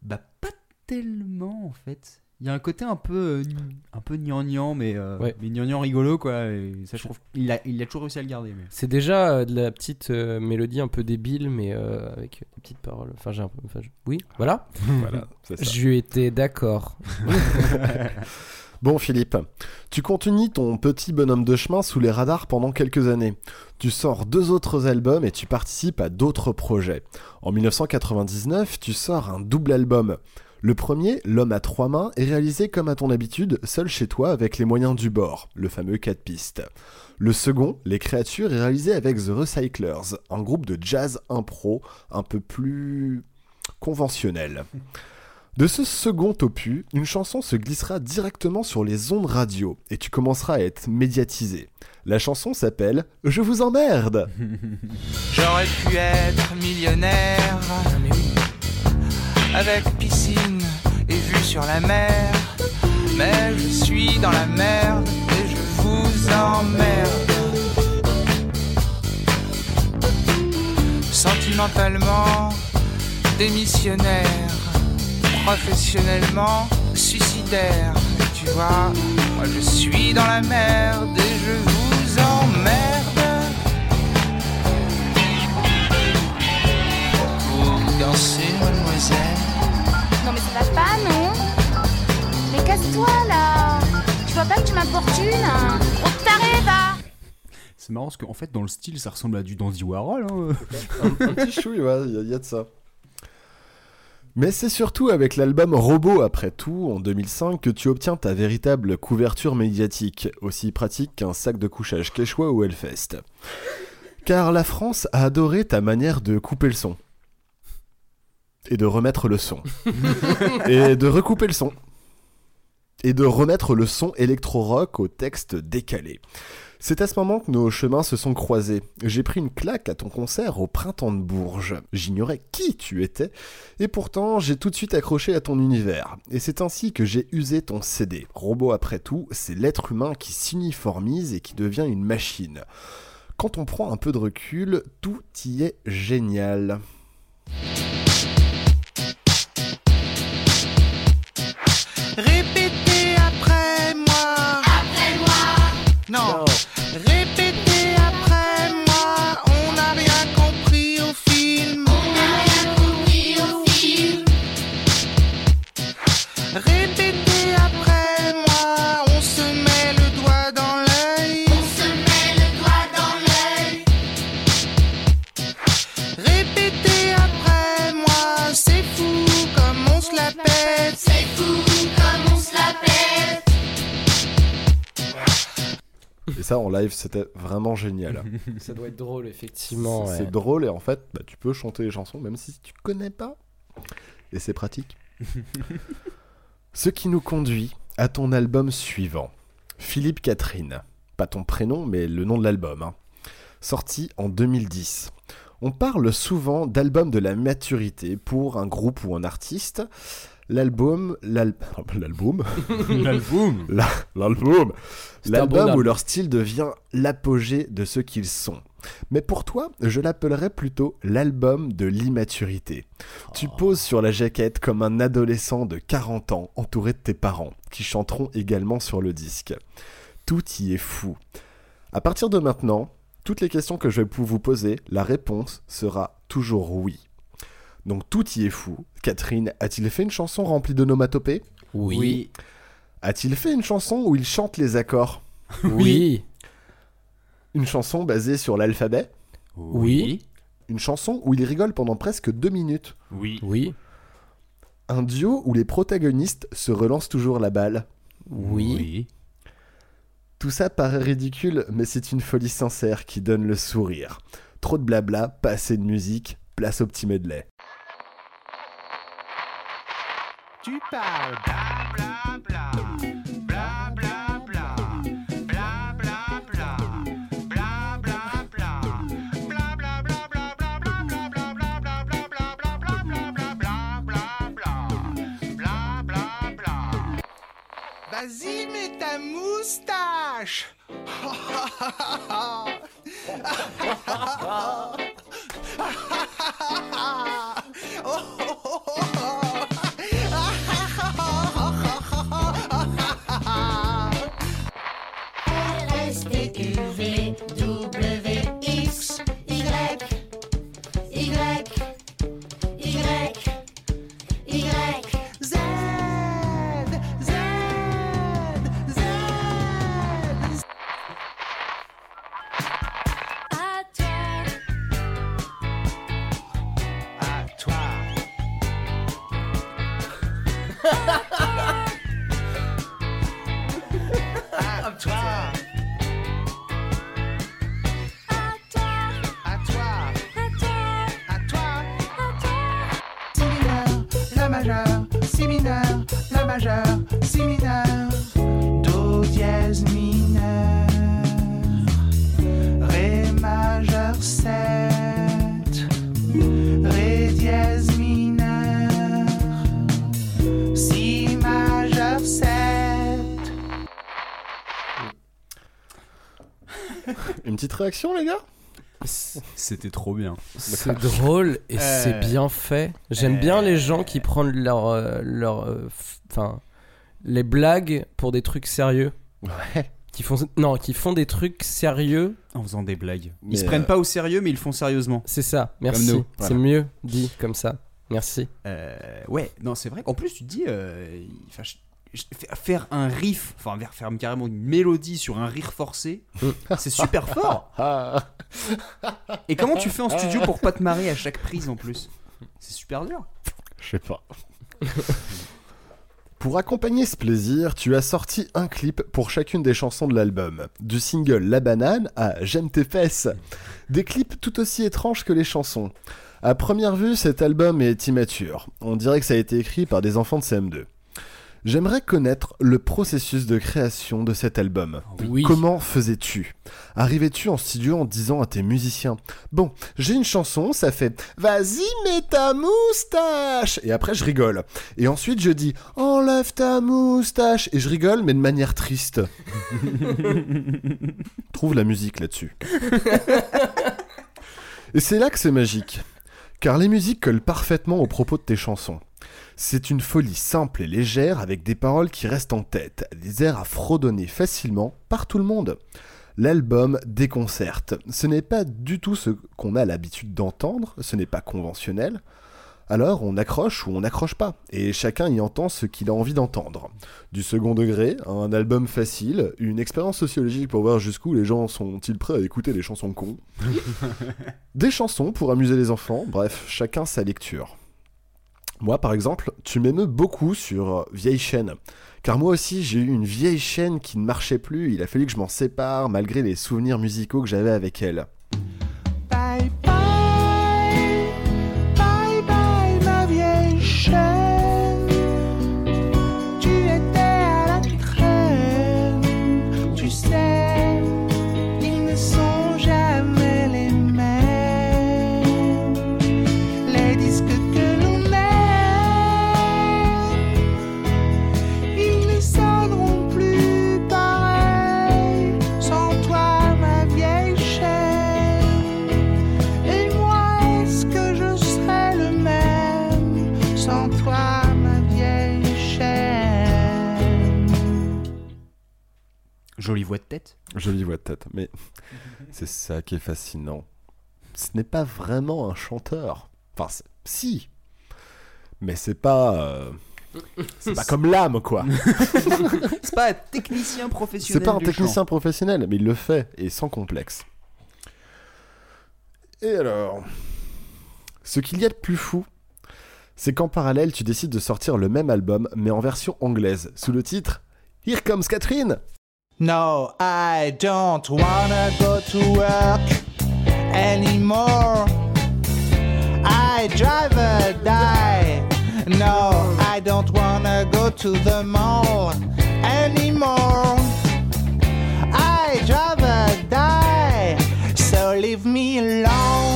Bah, pas tellement en fait. Il y a un côté un peu, euh, un peu gnangnan, mais, euh, Ouais. mais gnangnan rigolo quoi. Et ça, je trouve. Il a, il a toujours réussi à le garder. Mais... C'est déjà euh, de la petite euh, mélodie un peu débile, mais euh, avec des petites paroles. Enfin, j'ai un peu. enfin, je- Oui, voilà. (laughs) Voilà, c'est ça. Je étais d'accord. (laughs) Bon Philippe, tu continues ton petit bonhomme de chemin sous les radars pendant quelques années. Tu sors deux autres albums et tu participes à d'autres projets. En 1999, tu sors un double album. Le premier, L'homme à trois mains, est réalisé comme à ton habitude, seul chez toi avec les moyens du bord, le fameux 4 pistes. Le second, Les créatures, est réalisé avec The Recyclers, un groupe de jazz impro un peu plus conventionnel. De ce second opus, une chanson se glissera directement sur les ondes radio et tu commenceras à être médiatisé. La chanson s'appelle Je vous emmerde (laughs) J'aurais pu être millionnaire avec piscine et vue sur la mer. Mais je suis dans la merde et je vous emmerde. Sentimentalement démissionnaire, professionnellement suicidaire. Tu vois, moi je suis dans la merde et je vous emmerde. Vous dansez, mademoiselle Non mais ça va pas, non Mais casse-toi là Tu vois pas que tu m'importunes hein Trop taré, va C'est marrant parce qu'en fait, dans le style, ça ressemble à du Dandy Warhol. Hein. un, un petit chouille, ouais, il y, a- y a de ça. Mais c'est surtout avec l'album Robot après tout, en 2005, que tu obtiens ta véritable couverture médiatique, aussi pratique qu'un sac de couchage Quechua ou Hellfest. Car la France a adoré ta manière de couper le son. Et de remettre le son. (laughs) et de recouper le son. Et de remettre le son électro-rock au texte décalé. C'est à ce moment que nos chemins se sont croisés. J'ai pris une claque à ton concert au printemps de Bourges. J'ignorais qui tu étais, et pourtant j'ai tout de suite accroché à ton univers. Et c'est ainsi que j'ai usé ton CD. Robot après tout, c'est l'être humain qui s'uniformise et qui devient une machine. Quand on prend un peu de recul, tout y est génial. Ça en live, c'était vraiment génial. (laughs) Ça doit être drôle, effectivement. C'est ouais. drôle et en fait, bah, tu peux chanter les chansons même si tu connais pas. Et c'est pratique. (laughs) Ce qui nous conduit à ton album suivant, Philippe Catherine. Pas ton prénom, mais le nom de l'album. hein. Sorti en 2010. On parle souvent d'album de la maturité pour un groupe ou un artiste. L'album, l'al- l'album, (laughs) L'album. La- l'album, l'album où leur style devient l'apogée de ce qu'ils sont. Mais pour toi, je l'appellerais plutôt l'album de l'immaturité. Tu poses sur la jaquette comme un adolescent de 40 ans entouré de tes parents, qui chanteront également sur le disque. Tout y est fou. À partir de maintenant, toutes les questions que je vais vous poser, la réponse sera toujours oui. Donc tout y est fou. Catherine, a-t-il fait une chanson remplie d'onomatopées Oui. A-t-il fait une chanson où il chante les accords Oui. Une chanson basée sur l'alphabet Oui. Une chanson où il rigole pendant presque deux minutes Oui. Oui. Un duo où les protagonistes se relancent toujours la balle Oui. Tout ça paraît ridicule, mais c'est une folie sincère qui donne le sourire. Trop de blabla, pas assez de musique, place au petit medley. Tu parles bla bla bla bla bla bla bla bla bla bla bla bla bla bla Vas-y, mets ta moustache. (laughs) petite réaction, les gars? C'était trop bien. C'est drôle et Euh, c'est bien fait. J'aime bien les gens qui prennent leur, euh, leur, euh, enfin, les blagues pour des trucs sérieux. Ouais. Qui font, non, qui font des trucs sérieux. En faisant des blagues. Mais, Ils se euh, prennent pas au sérieux, mais ils le font sérieusement. C'est ça. Merci. C'est Voilà. mieux dit comme ça. Merci. Euh, ouais, non, c'est vrai qu'en plus, tu te dis, euh, enfin, faire un riff, enfin, faire- carrément une mélodie sur un rire forcé, (laughs) c'est super fort. Et comment tu fais en studio pour pas te marrer à chaque prise en plus? C'est super dur. Je sais pas. Pour accompagner ce plaisir, tu as sorti un clip pour chacune des chansons de l'album. Du single La Banane à J'aime tes fesses. Des clips tout aussi étranges que les chansons. À première vue, cet album est immature. On dirait que ça a été écrit par des enfants de CM2. J'aimerais connaître le processus de création de cet album. Oui. Comment faisais-tu? Arrivais-tu en studio en disant à tes musiciens Bon, j'ai une chanson, ça fait Vas-y, mets ta moustache Et après, je rigole. Et ensuite, je dis Enlève ta moustache Et je rigole, mais de manière triste. (laughs) Trouve la musique là-dessus. Et c'est là que c'est magique. Car les musiques collent parfaitement aux propos de tes chansons. C'est une folie simple et légère avec des paroles qui restent en tête, des airs à fredonner facilement par tout le monde. L'album déconcerte. Ce n'est pas du tout ce qu'on a l'habitude d'entendre, ce n'est pas conventionnel. Alors on accroche ou on n'accroche pas, et chacun y entend ce qu'il a envie d'entendre. Du second degré, un album facile, une expérience sociologique pour voir jusqu'où les gens sont-ils prêts à écouter des chansons cons. (laughs) Des chansons pour amuser les enfants, bref, chacun sa lecture. Moi, par exemple, tu m'émeus beaucoup sur euh, Vieille chaîne. Car moi aussi, j'ai eu une vieille chaîne qui ne marchait plus. Il a fallu que je m'en sépare malgré les souvenirs musicaux que j'avais avec elle. Jolie voix de tête. Jolie voix de tête, mais (laughs) c'est ça qui est fascinant. Ce n'est pas vraiment un chanteur. Enfin, c'est- si. Mais c'est pas. euh, C'est pas comme l'âme, quoi. (laughs) c'est pas un technicien professionnel. C'est pas un du technicien chant. professionnel, mais il le fait, et sans complexe. Et alors Ce qu'il y a de plus fou, c'est qu'en parallèle, tu décides de sortir le même album, mais en version anglaise, sous le titre Here Comes Catherine No, I don't wanna go to work anymore. I'd rather die. No, I don't wanna go to the mall anymore. I'd rather die. So leave me alone.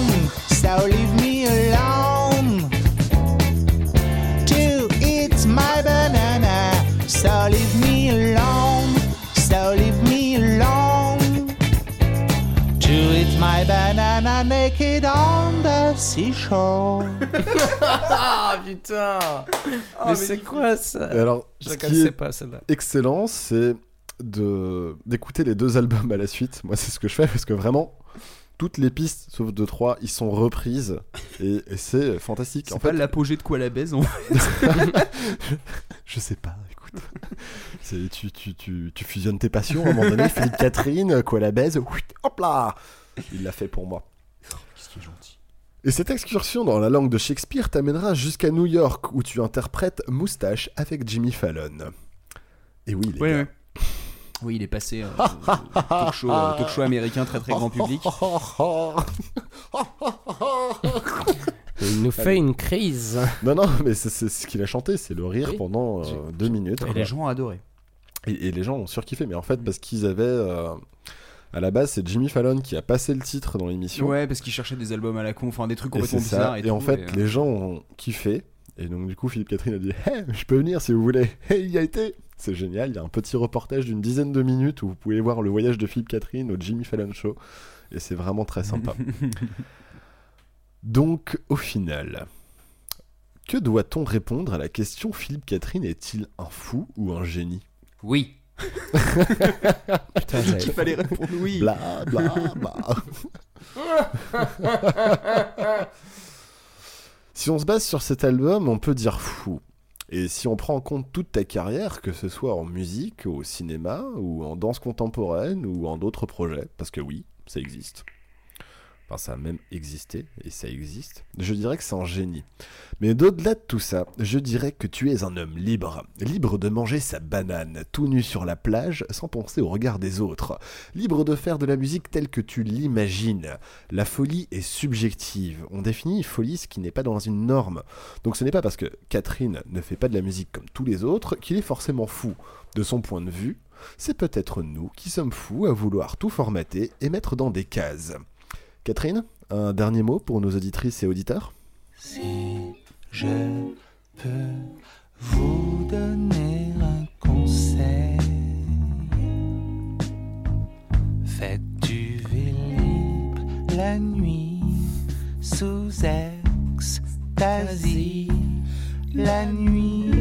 The seashore. ah putain Mais c'est quoi ça alors, Je ce qui est pas celle-là. excellent, c'est de d'écouter les deux albums à la suite. Moi, c'est ce que je fais parce que vraiment, toutes les pistes, sauf deux trois, ils sont reprises et, et c'est fantastique. C'est En pas fait, l'apogée de quoi la baise, en (laughs) je sais pas. Écoute, c'est tu, tu, tu, tu fusionnes tes passions à un moment donné. Philippe Catherine, quoi la baise, oui, hop là, il l'a fait pour moi. Qu'est-ce qui est gentil. Et cette excursion dans la langue de Shakespeare t'amènera jusqu'à New York où tu interprètes Moustache avec Jimmy Fallon. Et oui, les Ouais, gars. ouais. Oui, il est passé euh, talk, show, euh, talk show américain très très grand public. Et il nous fait une crise. Non, non, mais c'est ce qu'il a chanté, c'est le rire Oui. pendant euh, deux minutes. Et les gens ont adoré. Et, et les gens ont surkiffé, mais en fait, parce qu'ils avaient. À la base, c'est Jimmy Fallon qui a passé le titre dans l'émission. Ouais, parce qu'ils cherchaient des albums à la con, enfin des trucs complètement bizarres. Et, Et, en fait, et, euh, les gens ont kiffé. Et donc, du coup, Philippe Catherine a dit Hey, je peux venir si vous voulez. (laughs) Et il y a été. C'est génial. Il y a un petit reportage d'une dizaine de minutes où vous pouvez voir le voyage de Philippe Catherine au Jimmy Fallon Show. Et c'est vraiment très sympa. (laughs) Donc, au final, que doit-on répondre à la question Philippe Catherine est-il un fou ou un génie? Oui. (laughs) Putain, Dit qu'il fallait répondre oui. Bla bla bla. (laughs) si on se base sur cet album, on peut dire fou. Et si on prend en compte toute ta carrière, que ce soit en musique, au cinéma, ou en danse contemporaine, ou en d'autres projets, parce que oui, ça existe. Enfin, ça a même existé, et ça existe. Je dirais que c'est un génie. Mais d'au-delà de tout ça, je dirais que tu es un homme libre. Libre de manger sa banane, tout nu sur la plage, sans penser au regard des autres. Libre de faire de la musique telle que tu l'imagines. La folie est subjective. On définit folie ce qui n'est pas dans une norme. Donc ce n'est pas parce que Catherine ne fait pas de la musique comme tous les autres qu'il est forcément fou. De son point de vue, c'est peut-être nous qui sommes fous à vouloir tout formater et mettre dans des cases. Catherine, un dernier mot pour nos auditrices et auditeurs. Si je peux vous donner un conseil, faites du Vélib la nuit sous extasie, la nuit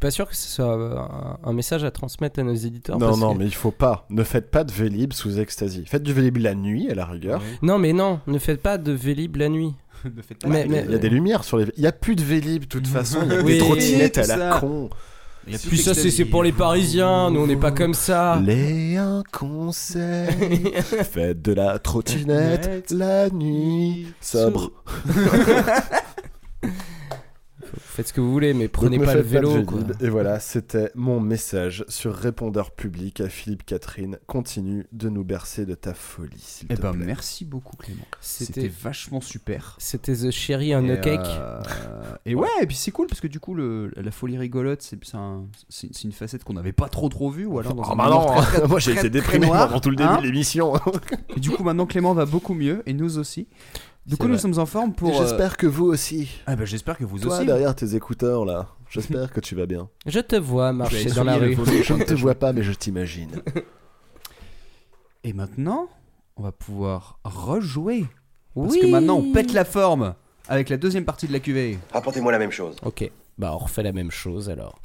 pas sûr que ce soit euh, un, un message à transmettre à nos éditeurs. Non, parce non, que- mais il faut pas. Ne faites pas de Vélib sous extasie. Faites du Vélib la nuit, à la rigueur. Non, mais non, ne faites pas de Vélib la nuit. (laughs) Ne faites pas Mais- Il y a des lumières sur les. Il y a plus de Vélib, de toute (laughs) façon. Il y a Oui, des trottinettes à la con. Puis ça, c'est pour les Parisiens, nous on n'est pas comme ça. Les un conseil. (laughs) Faites de la trottinette la nuit. Sobre. Faites ce que vous voulez, mais prenez ne pas le vélo. Quoi. Et voilà, c'était mon message sur répondeur public à Philippe Catherine. Continue de nous bercer de ta folie, s'il Eh te ben, plaît. merci beaucoup, Clément. C'était- vachement super. C'était The Cherry on Et, a Cake. euh, et ouais, et puis c'est cool parce que du coup, le, la folie rigolote, c'est c'est un- une facette qu'on n'avait pas trop trop vue. Ou alors dans Ah un bah non, très, (laughs) très- moi j'ai été déprimé pendant tout le début hein. de l'émission. Et du coup, maintenant Clément va beaucoup mieux et nous aussi. Du coup, nous vrai. sommes en forme pour. Et euh, J'espère que vous aussi. Ah bah j'espère que vous Toi aussi. derrière tes écouteurs là, j'espère que tu vas bien. Je te vois marcher dans la rue. Je ne te vois pas mais je t'imagine. (laughs) Et maintenant, on va pouvoir rejouer. Parce que maintenant, on pète la forme avec la deuxième partie de la cuvée. Rapportez-moi la même chose. Ok, bah on refait la même chose alors.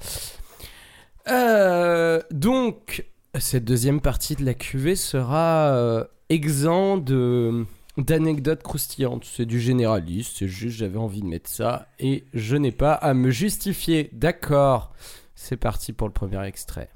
Euh, donc, cette deuxième partie de la cuvée sera euh, exempt de d'anecdotes croustillantes. C'est du généraliste, c'est juste j'avais envie de mettre ça et je n'ai pas à me justifier. D'accord, c'est parti pour le premier extrait.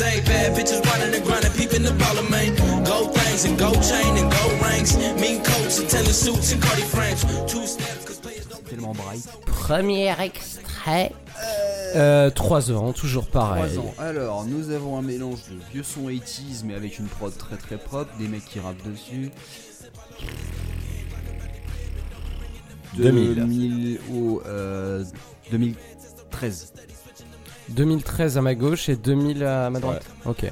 On the Alizé. Bad bitches running and grinding, peeping the baller, man. Gold things and gold chain and gold rings. Mean coats and tennis suits and Cardi frames. Two steps, cause players don't Tellement bright. Premier extrait. Euh, 3 ans, toujours pareil. 3 ans. Alors, nous avons un mélange de vieux son 80s, mais avec une prod très très propre, des mecs qui rappent dessus. 2000. 2000 au, euh, 2013. 2013 à ma gauche et 2000 à ma droite. Ok.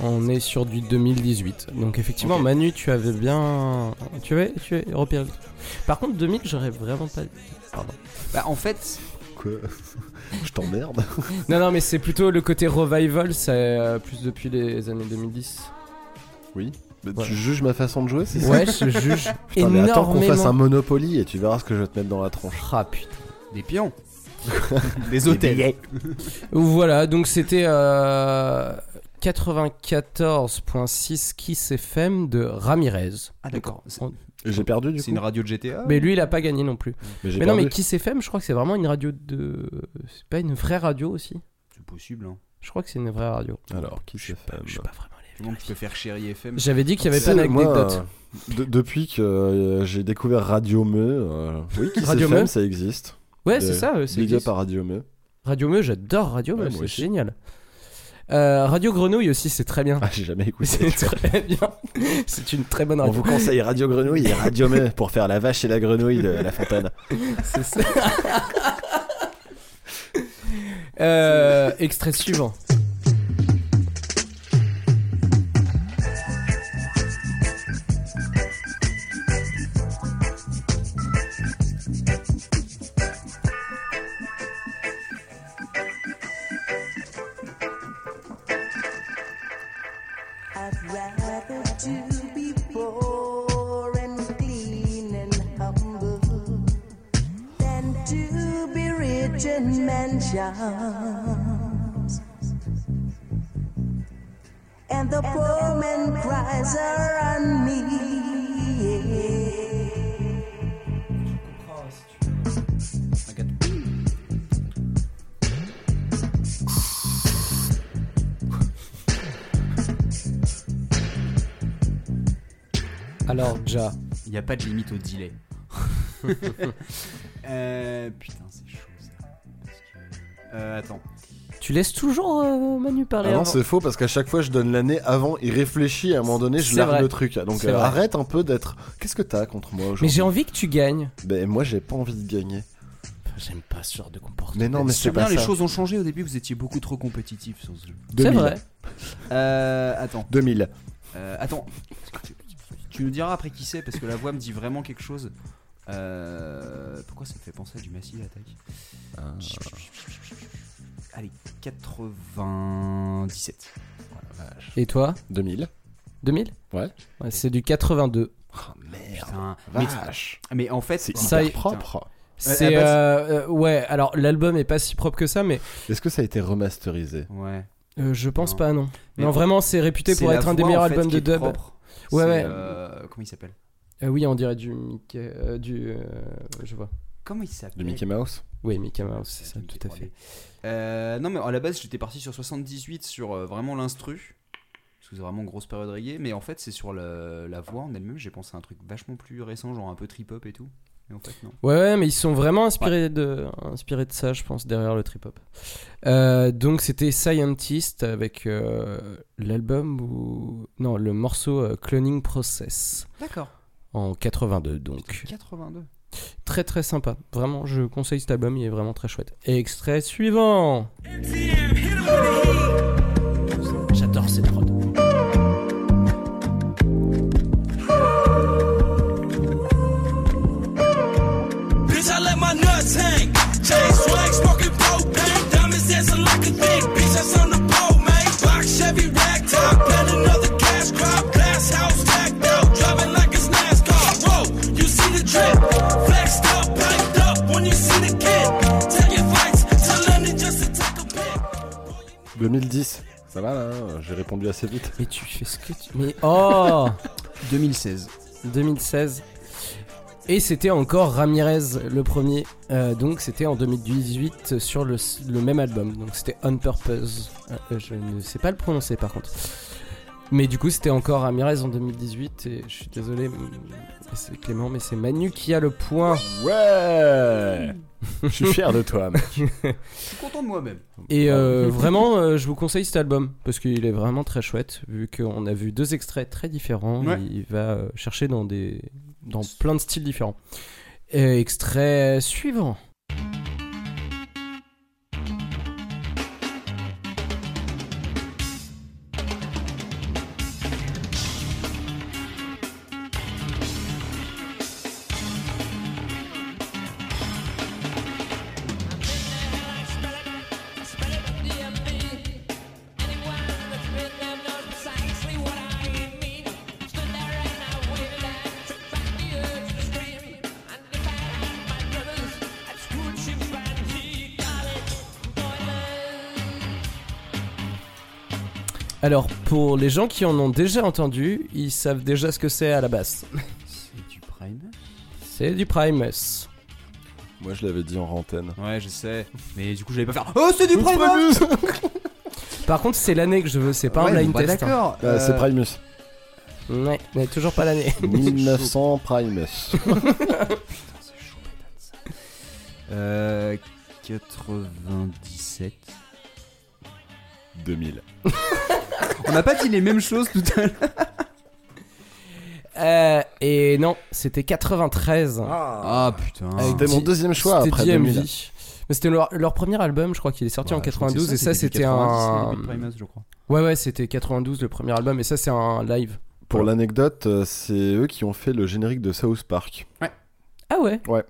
On est sur du 2018. Donc effectivement. Manu, tu avais bien, tu avais, tu truc. Par contre, 2000, j'aurais vraiment pas. Pardon. Bah, en fait, Quoi (laughs) Je t'emmerde. (laughs) Non, non, mais c'est plutôt le côté revival, c'est euh, plus depuis les années 2010. Oui. Mais Ouais. Tu juges ma façon de jouer, c'est ça Ouais, je juge Putain, mais attends qu'on fasse un. Monopoly et tu verras ce que je vais te mettre dans la tronche. Ah putain. des pions. (laughs) des hôtels. (laughs) Voilà, donc c'était euh, 94.6 Kiss FM de Ramirez. Ah, d'accord. On- j'ai perdu du C'est coup. une radio de GTA Mais lui, il a pas gagné non plus. Mais, j'ai Mais non, perdu. mais Kiss FM, je crois que c'est vraiment une radio de. C'est pas une vraie radio aussi? C'est possible, hein. Je crois que c'est une vraie radio. Alors, qui c'est FM Je suis pas vraiment allé. Comment tu peux faire Chéri FM J'avais dit qu'il y avait pas d'anecdote. euh, de- depuis que euh, j'ai découvert Radio Me, euh, oui, qui Radio FM, Me ça existe. Ouais, c'est ça, euh, c'est Big up à Radio Me. Radio Meux, j'adore Radio Meux, Ouais, c'est génial. Euh, Radio Grenouille aussi, c'est très bien. Ah, j'ai jamais écouté. C'est très bien. (laughs) C'est une très bonne On radio. vous conseille Radio Grenouille et Radio Me pour faire la vache et la grenouille de La Fontaine. (laughs) C'est ça. (laughs) Euh, extrait suivant. Mansions. And the poor man cries around me. Alors, Ja. Il n'y a pas de limite au delay. (laughs) Euh, putain, Euh, attends. Tu laisses toujours euh, Manu parler Ah non, avant. c'est faux parce qu'à chaque fois je donne l'année avant, il réfléchit et à un moment donné je C'est largue vrai. le truc. Donc C'est euh, vrai. arrête un peu d'être. Qu'est-ce que t'as contre moi aujourd'hui Mais j'ai envie que tu gagnes. Ben moi j'ai pas envie de gagner. J'aime pas ce genre de comportement. Mais non, mais c'est Sur bien, pas les ça. choses ont changé. Au début, vous étiez beaucoup trop compétitif sur ce jeu. C'est 2000. vrai. Euh, attends. 2000. Euh, attends. Tu nous diras après qui c'est parce que la voix me dit vraiment quelque chose. Euh, pourquoi ça me fait penser à du Massive Attack Ah. Allez, 97. Et toi 2000. 2000 Ouais. Ouais, c'est du 82. Putain, Vache. Mais, mais en fait, C'est Ça hyper propre. C'est euh, euh, ouais. Alors l'album est pas si propre que ça, mais Est-ce que ça a été remasterisé? Ouais. euh, je pense Non. pas non. Mais non en- vraiment, c'est réputé pour être un des meilleurs en fait, albums de dub. propre. Ouais ouais. euh, comment il s'appelle? Euh, oui, on dirait du Mickey, euh, du, euh, je vois. Comment il s'appelle De Mickey Mouse Oui, Mickey Mouse, c'est ça, tout à fait. Euh, non, mais à la base, j'étais parti sur 78 sur euh, vraiment l'instru. Parce que c'est vraiment une grosse période reggae. Mais en fait, c'est sur le- la voix en elle-même. J'ai pensé à un truc vachement plus récent, genre un peu trip-hop et tout. Mais en fait, non. Ouais, ouais, mais ils sont vraiment inspirés, de, inspirés de ça, je pense, derrière le trip-hop. Euh, donc c'était Scientist avec euh, l'album ou... Non, le morceau euh, Cloning Process. D'accord. En 82, donc. 82. Très très sympa. Vraiment, je conseille cet album, il est vraiment très chouette. Extrait suivant. J'adore cette prod. 2010. Ça va là hein J'ai répondu assez vite. Mais tu fais ce que tu. Mais oh (laughs) 2016. 2016. Et c'était encore Ramirez le premier. Euh, donc c'était en 2018 sur le, le même album. Donc c'était On Purpose. Euh, je ne sais pas le prononcer par contre. Mais du coup c'était encore Ramirez en 2018. Et je suis désolé, Clément, mais c'est Manu qui a le point. Ouais Je suis fier de toi, mec. (laughs) Je suis content de moi-même. Et euh, (laughs) vraiment, euh, je vous conseille cet album parce qu'il est vraiment très chouette. Vu qu'on a vu deux extraits très différents, Ouais. il va euh, chercher dans des dans plein de styles différents. Et extrait suivant. Alors, pour les gens qui en ont déjà entendu, ils savent déjà ce que c'est à la base. C'est du Prime C'est du Primus. Moi je l'avais dit en antenne. Ouais, je sais. Mais du coup, j'allais pas faire. Oh, c'est du Prime (laughs) Par contre, c'est l'année que je veux, c'est pas Ouais, un blind bah, test. hein. d'accord. Euh, C'est Primus. Ouais, mais toujours pas l'année. (laughs) 1900 Primus. (laughs) Euh, 97. 2000. (laughs) On n'a pas dit les mêmes choses tout à l'heure. Euh, et non, c'était 93. Ah putain. Avec C'était mon deuxième choix c'était après DMV. 2000. Mais c'était leur, leur premier album, je crois qu'il est sorti en crois que 92 c'est et ça, c'était c'était 90, un début de Primus, je crois. Ouais ouais, c'était 92 le premier album et ça c'est un live. Pour l'anecdote, euh, c'est eux qui ont fait le générique de South Park. Ah ouais. Ouais.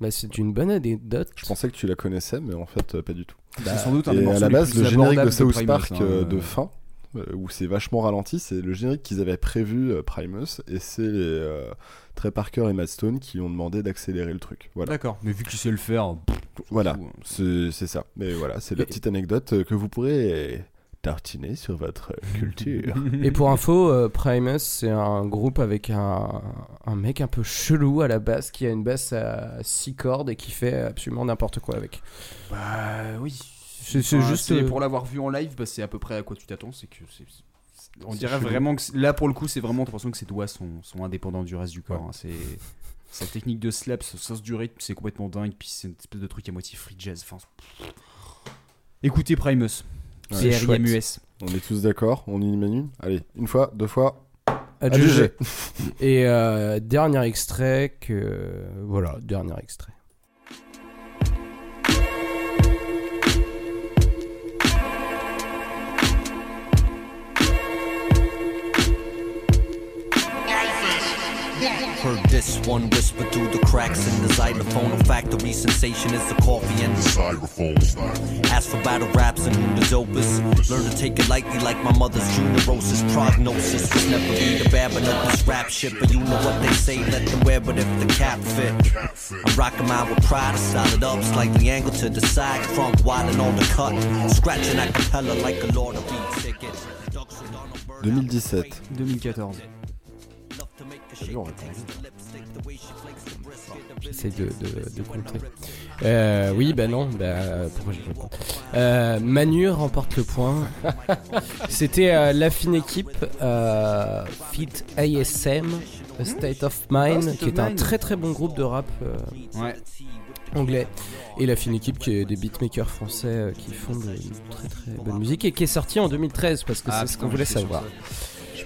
Bah c'est une bonne anecdote. Je pensais que tu la connaissais, mais en fait, euh, pas du tout. C'est sans doute un des Et morceaux à la les base, plus le générique de abordables de South Primus, Park hein, euh, euh. de fin, euh, où c'est vachement ralenti, c'est le générique qu'ils avaient prévu, euh, Primus, et c'est les euh, Trey Parker et Matt Stone qui ont demandé d'accélérer le truc. Voilà. D'accord, mais vu qu'il sait le faire. pff, Voilà, hein. c'est c'est ça. Mais voilà, c'est la Et- petite anecdote euh, que vous pourrez tartiner sur votre culture. (laughs) Et pour info, euh, Primus c'est un groupe avec un, un mec un peu chelou à la basse qui a une basse à 6 cordes et qui fait absolument n'importe quoi avec. Bah oui. C'est- Enfin, juste, euh, pour l'avoir vu en live, bah, c'est à peu près à quoi tu t'attends. C'est que c'est- c'est- on dirait chelou. vraiment que là pour le coup, c'est vraiment l'impression que ses doigts sont, sont indépendants du reste du corps. hein. C'est sa technique de slap, ce sens du rythme, c'est complètement dingue. Puis c'est une espèce de truc à moitié free jazz. Enfin, écoutez Primus. Ouais, C'est chouette. RIMUS. On est tous d'accord On y menu Allez, une fois, deux fois. Adjugé. Et euh, dernier extrait que voilà, dernier extrait. Heard this one whisper through the cracks in the xylophone. A factory sensation is the coffee and the styrofoam. Ask for battle raps and who the dopest. Learn to take it lightly like my mother's true neurosis. Prognosis was never be the bad, but no this rap shit. But you know what they say, let them wear, but if the cap fit. I'm rocking mine with pride, I style it up, slightly angled to the side. Crunk wildin' on the cut. Scratching a cappella like a Lord of Beat ticket. 2017. 2014. On répond. J'essaie de, de, de compter. Euh, oui, bah non, bah pourquoi j'ai temps euh, Manu remporte le point. (laughs) C'était euh, la fine équipe euh, Fit ASM, A State of Mind, qui est un très très bon groupe de rap euh, Ouais. anglais. Et la fine équipe qui est des beatmakers français euh, qui font de très très bonne musique et qui est sorti en 2013 parce que Ah, c'est ce qu'on voulait savoir. ça.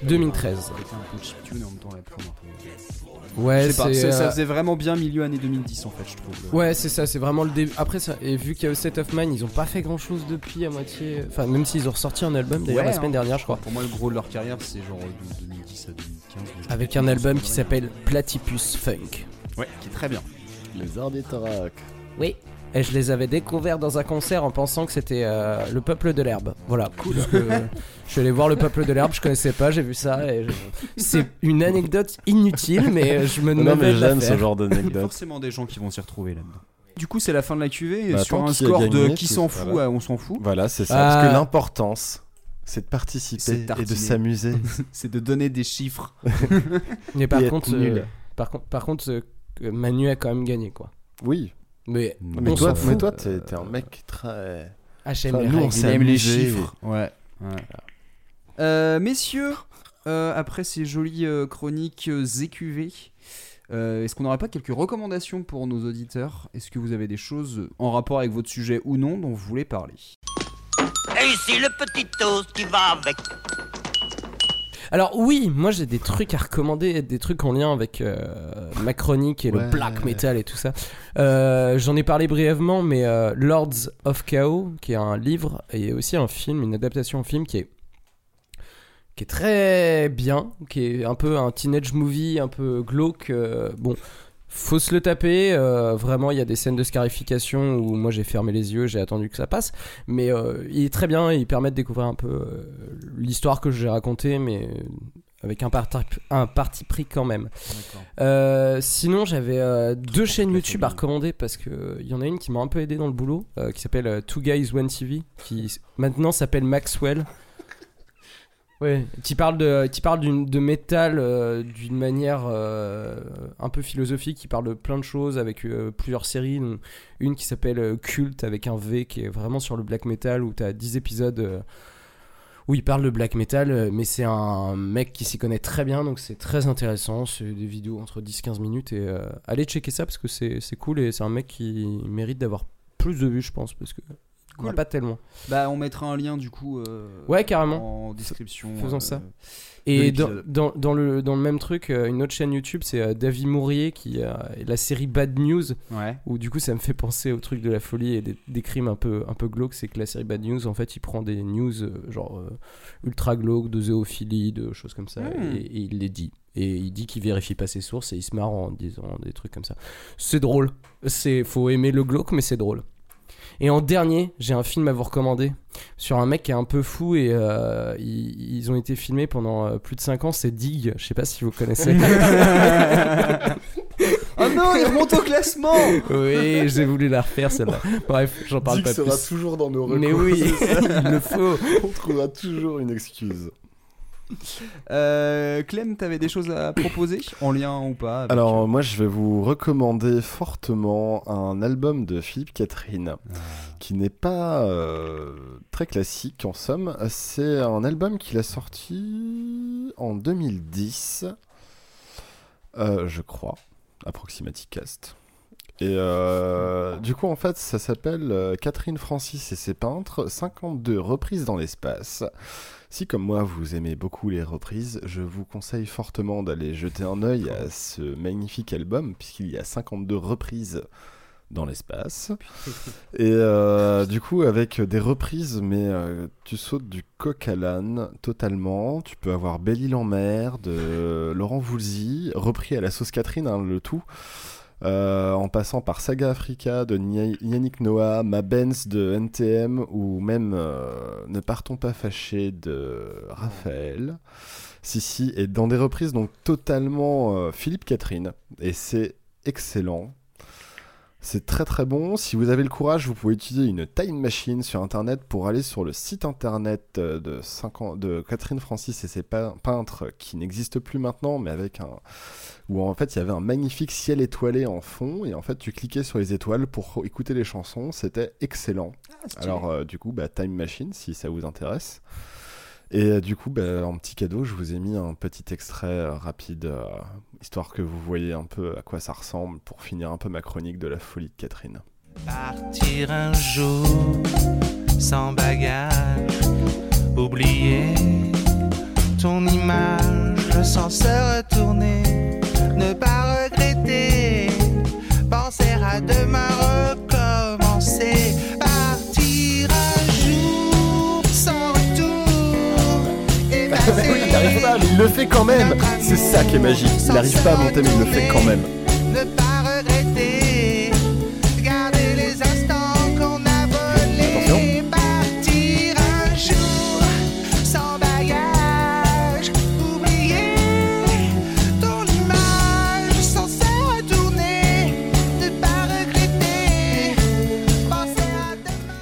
Je sais pas, 2013. Avec un peu chiptune et en même temps la prod un peu. Ouais, pas, ça, euh, faisait vraiment bien milieu année 2010 en fait, je trouve. Ouais, c'est ça, c'est vraiment le début. Après, ça, et vu qu'il y a eu State of Mind, ils ont pas fait grand chose depuis à moitié. Enfin, même s'ils ont ressorti un album d'ailleurs Ouais, la semaine hein. dernière, je crois. Pour moi, le gros de leur carrière, c'est genre de 2010 à 2015. Avec un album qui s'appelle Platypus Funk. Ouais, qui est très bien. Les ornithorynques. Oui. Et je les avais découverts dans un concert en pensant que c'était euh, le peuple de l'herbe. Voilà, cool. Parce que, euh, je suis allé voir le peuple de l'herbe, je connaissais pas, j'ai vu ça. Et je- C'est une anecdote inutile, mais je me Non, demandais mais de j'aime ce genre Il y a d'anecdote. forcément des gens qui vont s'y retrouver là-dedans. Du coup, c'est la fin de la cuvée et Bah, sur un score de qui s'en fout voilà. à on s'en fout. Voilà, c'est ça. Ah. Parce que l'importance, c'est de participer C'est et de s'amuser. (laughs) c'est de donner des chiffres. (laughs) Mais par contre, euh, par contre, par contre, euh, Manu a quand même gagné quoi. Oui. Mais, Mais on toi, mais toi, t'es t'es un mec très. Ah, j'aime Enfin, nous, on Il aime les chiffres. Ouais. ouais. Euh, messieurs, euh, après ces jolies euh, chroniques euh, ZQV, euh, est-ce qu'on n'aurait pas quelques recommandations pour nos auditeurs? Est-ce que vous avez des choses en rapport avec votre sujet ou non dont vous voulez parler? Et ici le petit toast qui va avec. Alors oui, moi j'ai des trucs à recommander, des trucs en lien avec euh, ma chronique et Ouais. le black metal et tout ça. Euh, J'en ai parlé brièvement, mais euh, Lords of Chaos, qui est un livre et aussi un film, une adaptation en film qui est qui est très bien, qui est un peu un teenage movie, un peu glauque. bon, faut se le taper. euh, vraiment, il y a des scènes de scarification où moi j'ai fermé les yeux, j'ai attendu que ça passe. Mais euh, il est très bien, il permet de découvrir un peu euh, l'histoire que j'ai racontée, mais avec un parti, un parti pris quand même. Euh, sinon, j'avais euh, deux chaînes YouTube à recommander parce que il y en a une qui m'a un peu aidé dans le boulot, qui s'appelle Two Guys One TV, qui maintenant s'appelle Maxwell. Ouais, qui parle de, qui parle d'une- de métal euh, d'une manière euh, un peu philosophique, qui parle de plein de choses avec euh, plusieurs séries, une qui s'appelle euh, Cult avec un V qui est vraiment sur le black metal où tu as 10 épisodes où il parle de black metal, mais c'est un mec qui s'y connaît très bien, donc c'est très intéressant. C'est des vidéos entre 10-15 minutes et allez checker ça parce que c'est cool et c'est un mec qui mérite d'avoir plus de vues, je pense, parce que on en a Cool. pas tellement. Bah, on mettra un lien du coup. euh, Ouais, carrément. En description. Faisons euh, ça. Et dans, dans, dans le, dans le même truc, euh, une autre chaîne YouTube, c'est David Mourier qui a la série Bad News. Ouais. Où du coup, ça me fait penser au truc de la folie et des, des crimes un peu, un peu glauques. C'est que la série Bad News, en fait, il prend des news genre euh, ultra glauques, de zoophilie, de choses comme ça, Hmm. et, et il les dit. Et il dit qu'il vérifie pas ses sources et il se marre en disant des trucs comme ça. C'est drôle. C'est faut aimer le glauque, mais c'est drôle. Et en dernier, j'ai un film à vous recommander sur un mec qui est un peu fou et euh, ils, ils ont été filmés pendant euh, plus de 5 ans. C'est Dig. Je sais pas si vous connaissez. Oh (laughs) non, il remonte au classement Oui, j'ai voulu la refaire celle-là. Bref, j'en parle pas sera plus. toujours dans nos recours. Mais oui, (laughs) il le faut. On trouvera toujours une excuse. (laughs) Euh, Clem, t'avais des choses à proposer en lien ou pas avec- Alors moi je vais vous recommander fortement un album de Philippe Catherine qui n'est pas euh, très classique en somme. C'est un album qu'il a sorti en 2010, euh, je crois, Approximaticast. Et euh, du coup en fait ça s'appelle euh, Catherine Francis et ses peintres, 52 reprises dans l'espace. Si comme moi vous aimez beaucoup les reprises, je vous conseille fortement d'aller jeter un œil à ce magnifique album puisqu'il y a 52 reprises dans l'espace. (laughs) Et euh, du coup avec des reprises, mais euh, tu sautes du coq à l'âne totalement. Tu peux avoir Belle-Île en mer de Laurent Voulzy, repris à la sauce Catherine, hein, le tout. Euh, en passant par Saga Africa de Yannick Noah, Ma Benz de NTM ou même euh, Ne partons pas fâchés de Raphaël. Si, si, et dans des reprises donc totalement euh, Philippe Catherine. Et c'est excellent. C'est très très bon. Si vous avez le courage, vous pouvez utiliser une time machine sur internet pour aller sur le site internet de, 50 de Catherine Francis et ses pein- peintres qui n'existe plus maintenant, mais avec un. Où en fait il y avait un magnifique ciel étoilé en fond, et en fait tu cliquais sur les étoiles pour écouter les chansons. C'était excellent. stylé. Alors euh, du coup, bah, time machine si ça vous intéresse. Et euh, du coup, bah, en petit cadeau, je vous ai mis un petit extrait euh, rapide, euh, histoire que vous voyez un peu à quoi ça ressemble pour finir un peu ma chronique de la folie de Catherine. Partir un jour sans bagage, oublier ton image sans se retourner, penser à demain recommencer, partir un jour sans retour, effacer (laughs) il arrive pas, mais il le fait quand même. C'est ça qui est magique, il arrive pas à monter, mais il le fait quand même.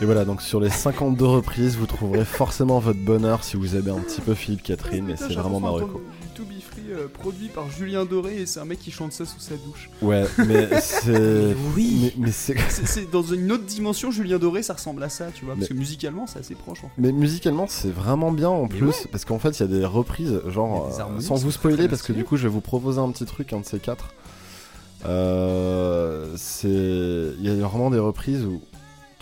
Voilà, donc sur les 52 reprises, vous trouverez forcément votre bonheur si vous aimez un petit peu Philippe Catherine, et c'est vraiment Marocco. To Be Free euh, produit par Julien Doré et c'est un mec qui chante ça sous sa douche. Ouais, mais (laughs) c'est. Oui Mais, mais (laughs) c'est. Dans une autre dimension, Julien Doré, ça ressemble à ça, tu vois, parce que musicalement, c'est assez proche. En fait. Mais musicalement, c'est vraiment bien en Mais plus, ouais. parce qu'en fait, il y a des reprises, genre, des euh, harmonies sans vous spoiler, parce que du coup, je vais vous proposer un petit truc, un de ces quatre. Euh, c'est. Il y a vraiment des reprises où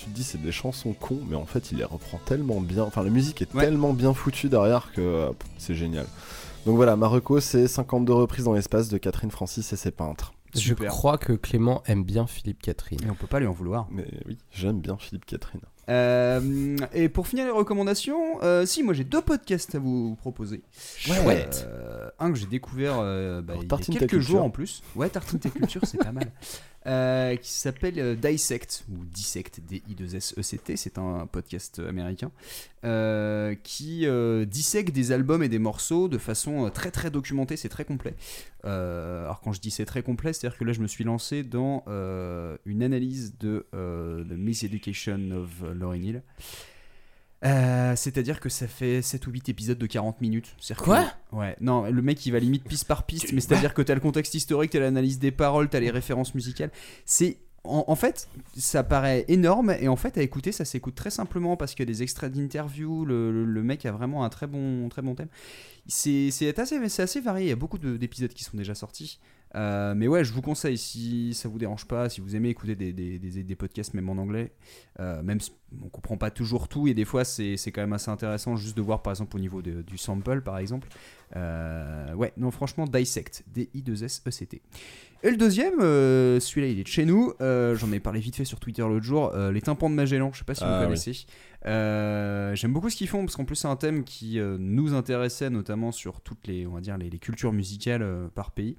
tu te dis c'est des chansons cons, mais en fait, il les reprend tellement bien. Enfin, la musique est Ouais. tellement bien foutue derrière que euh, c'est génial. Donc voilà, Marocco, c'est 52 reprises dans l'espace de Catherine Francis et ses peintres. Je Super. crois que Clément aime bien Philippe Catherine. Et on peut pas lui en vouloir. Mais oui, j'aime bien Philippe Catherine. Euh, et pour finir les recommandations, euh, si moi j'ai deux podcasts à vous proposer. Chouette. Euh, un que j'ai découvert euh, bah, Alors, il y a quelques jours en plus. Ouais, Tartine Ta Culture, c'est pas mal. (laughs) Euh, qui s'appelle euh, Dissect ou Dissect D-I-2-S-E-C-T. E C'est un podcast américain qui dissèque des albums et des morceaux de façon très très documentée. C'est très complet. Alors quand je dis c'est très complet, c'est-à-dire que là je me suis lancé dans une analyse de The Miseducation of Lauryn Hill. Euh, C'est-à-dire que ça fait 7 ou 8 épisodes de 40 minutes. C'est-à-dire que- Quoi? Ouais, non, le mec il va limite piste par piste, mais c'est-à-dire que t'as le contexte historique, t'as l'analyse des paroles, t'as les références musicales. C'est en, en fait, ça paraît énorme et en fait, à écouter, ça s'écoute très simplement parce qu'il y a des extraits d'interviews. Le, le- le mec a vraiment un très bon, très bon thème. C'est c'est assez, c'est assez varié. Il y a beaucoup de- d'épisodes qui sont déjà sortis. Euh, mais ouais, je vous conseille si ça vous dérange pas, si vous aimez écouter des, des, des- des podcasts même en anglais, euh, même si on comprend pas toujours tout et des fois c'est quand même assez intéressant juste de voir par exemple au niveau de- du sample par exemple. Euh, ouais, non franchement Dissect, D-I-2-S-E-C-T. Et le deuxième, celui-là il est de chez nous, j'en ai parlé vite fait sur Twitter l'autre jour, les tympans de Magellan, je sais pas si Ah, vous oui. connaissez. Euh, J'aime beaucoup ce qu'ils font parce qu'en plus c'est un thème qui euh, nous intéressait notamment sur toutes les, on va dire, les, les cultures musicales euh, par pays.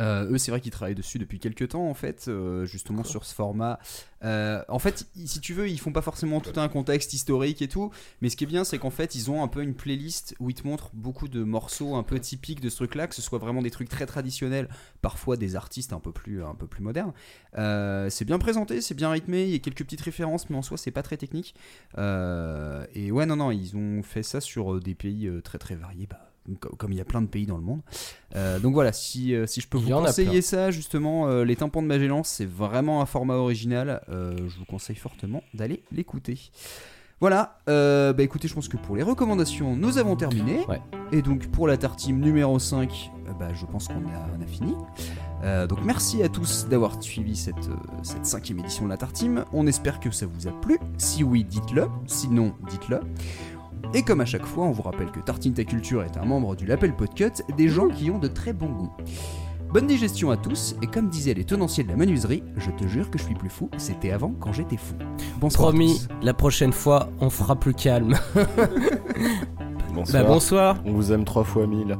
Euh, eux, c'est vrai qu'ils travaillent dessus depuis quelques temps, en fait, euh, justement sur ce format. Euh, en fait, si tu veux, ils font pas forcément tout un contexte historique et tout, mais ce qui est bien, c'est qu'en fait, ils ont un peu une playlist où ils te montrent beaucoup de morceaux un peu typiques de ce truc-là, que ce soit vraiment des trucs très traditionnels, parfois des artistes un peu plus, un peu plus modernes. C'est bien présenté, c'est bien rythmé, il y a quelques petites références, mais en soi, c'est pas très technique. Et ouais, non, non, ils ont fait ça sur des pays très très variés. Bah, comme il y a plein de pays dans le monde. Euh, donc voilà, si, euh, si je peux vous conseiller ça, justement, euh, les tympans de Magellan, c'est vraiment un format original. Euh, je vous conseille fortement d'aller l'écouter. Voilà, bah écoutez, je pense que pour les recommandations, nous avons terminé. Et donc pour la tartine numéro 5, euh, bah, je pense qu'on a, on a fini. Euh, donc merci à tous d'avoir suivi cette, euh, cette cinquième édition de la Tartime. On espère que ça vous a plu. Si oui, dites-le. Sinon, dites-le. Et comme à chaque fois, on vous rappelle que Tartine Ta Culture est un membre du Lapel Podcut, des gens qui ont de très bons goûts. Bonne digestion à tous, et comme disaient les tenanciers de la menuiserie, je te jure que je suis plus fou, c'était avant quand j'étais fou. Bonsoir à Promis, tous. la prochaine fois, on fera plus calme. (laughs) Bonsoir. Bah, bonsoir. On vous aime trois fois mille.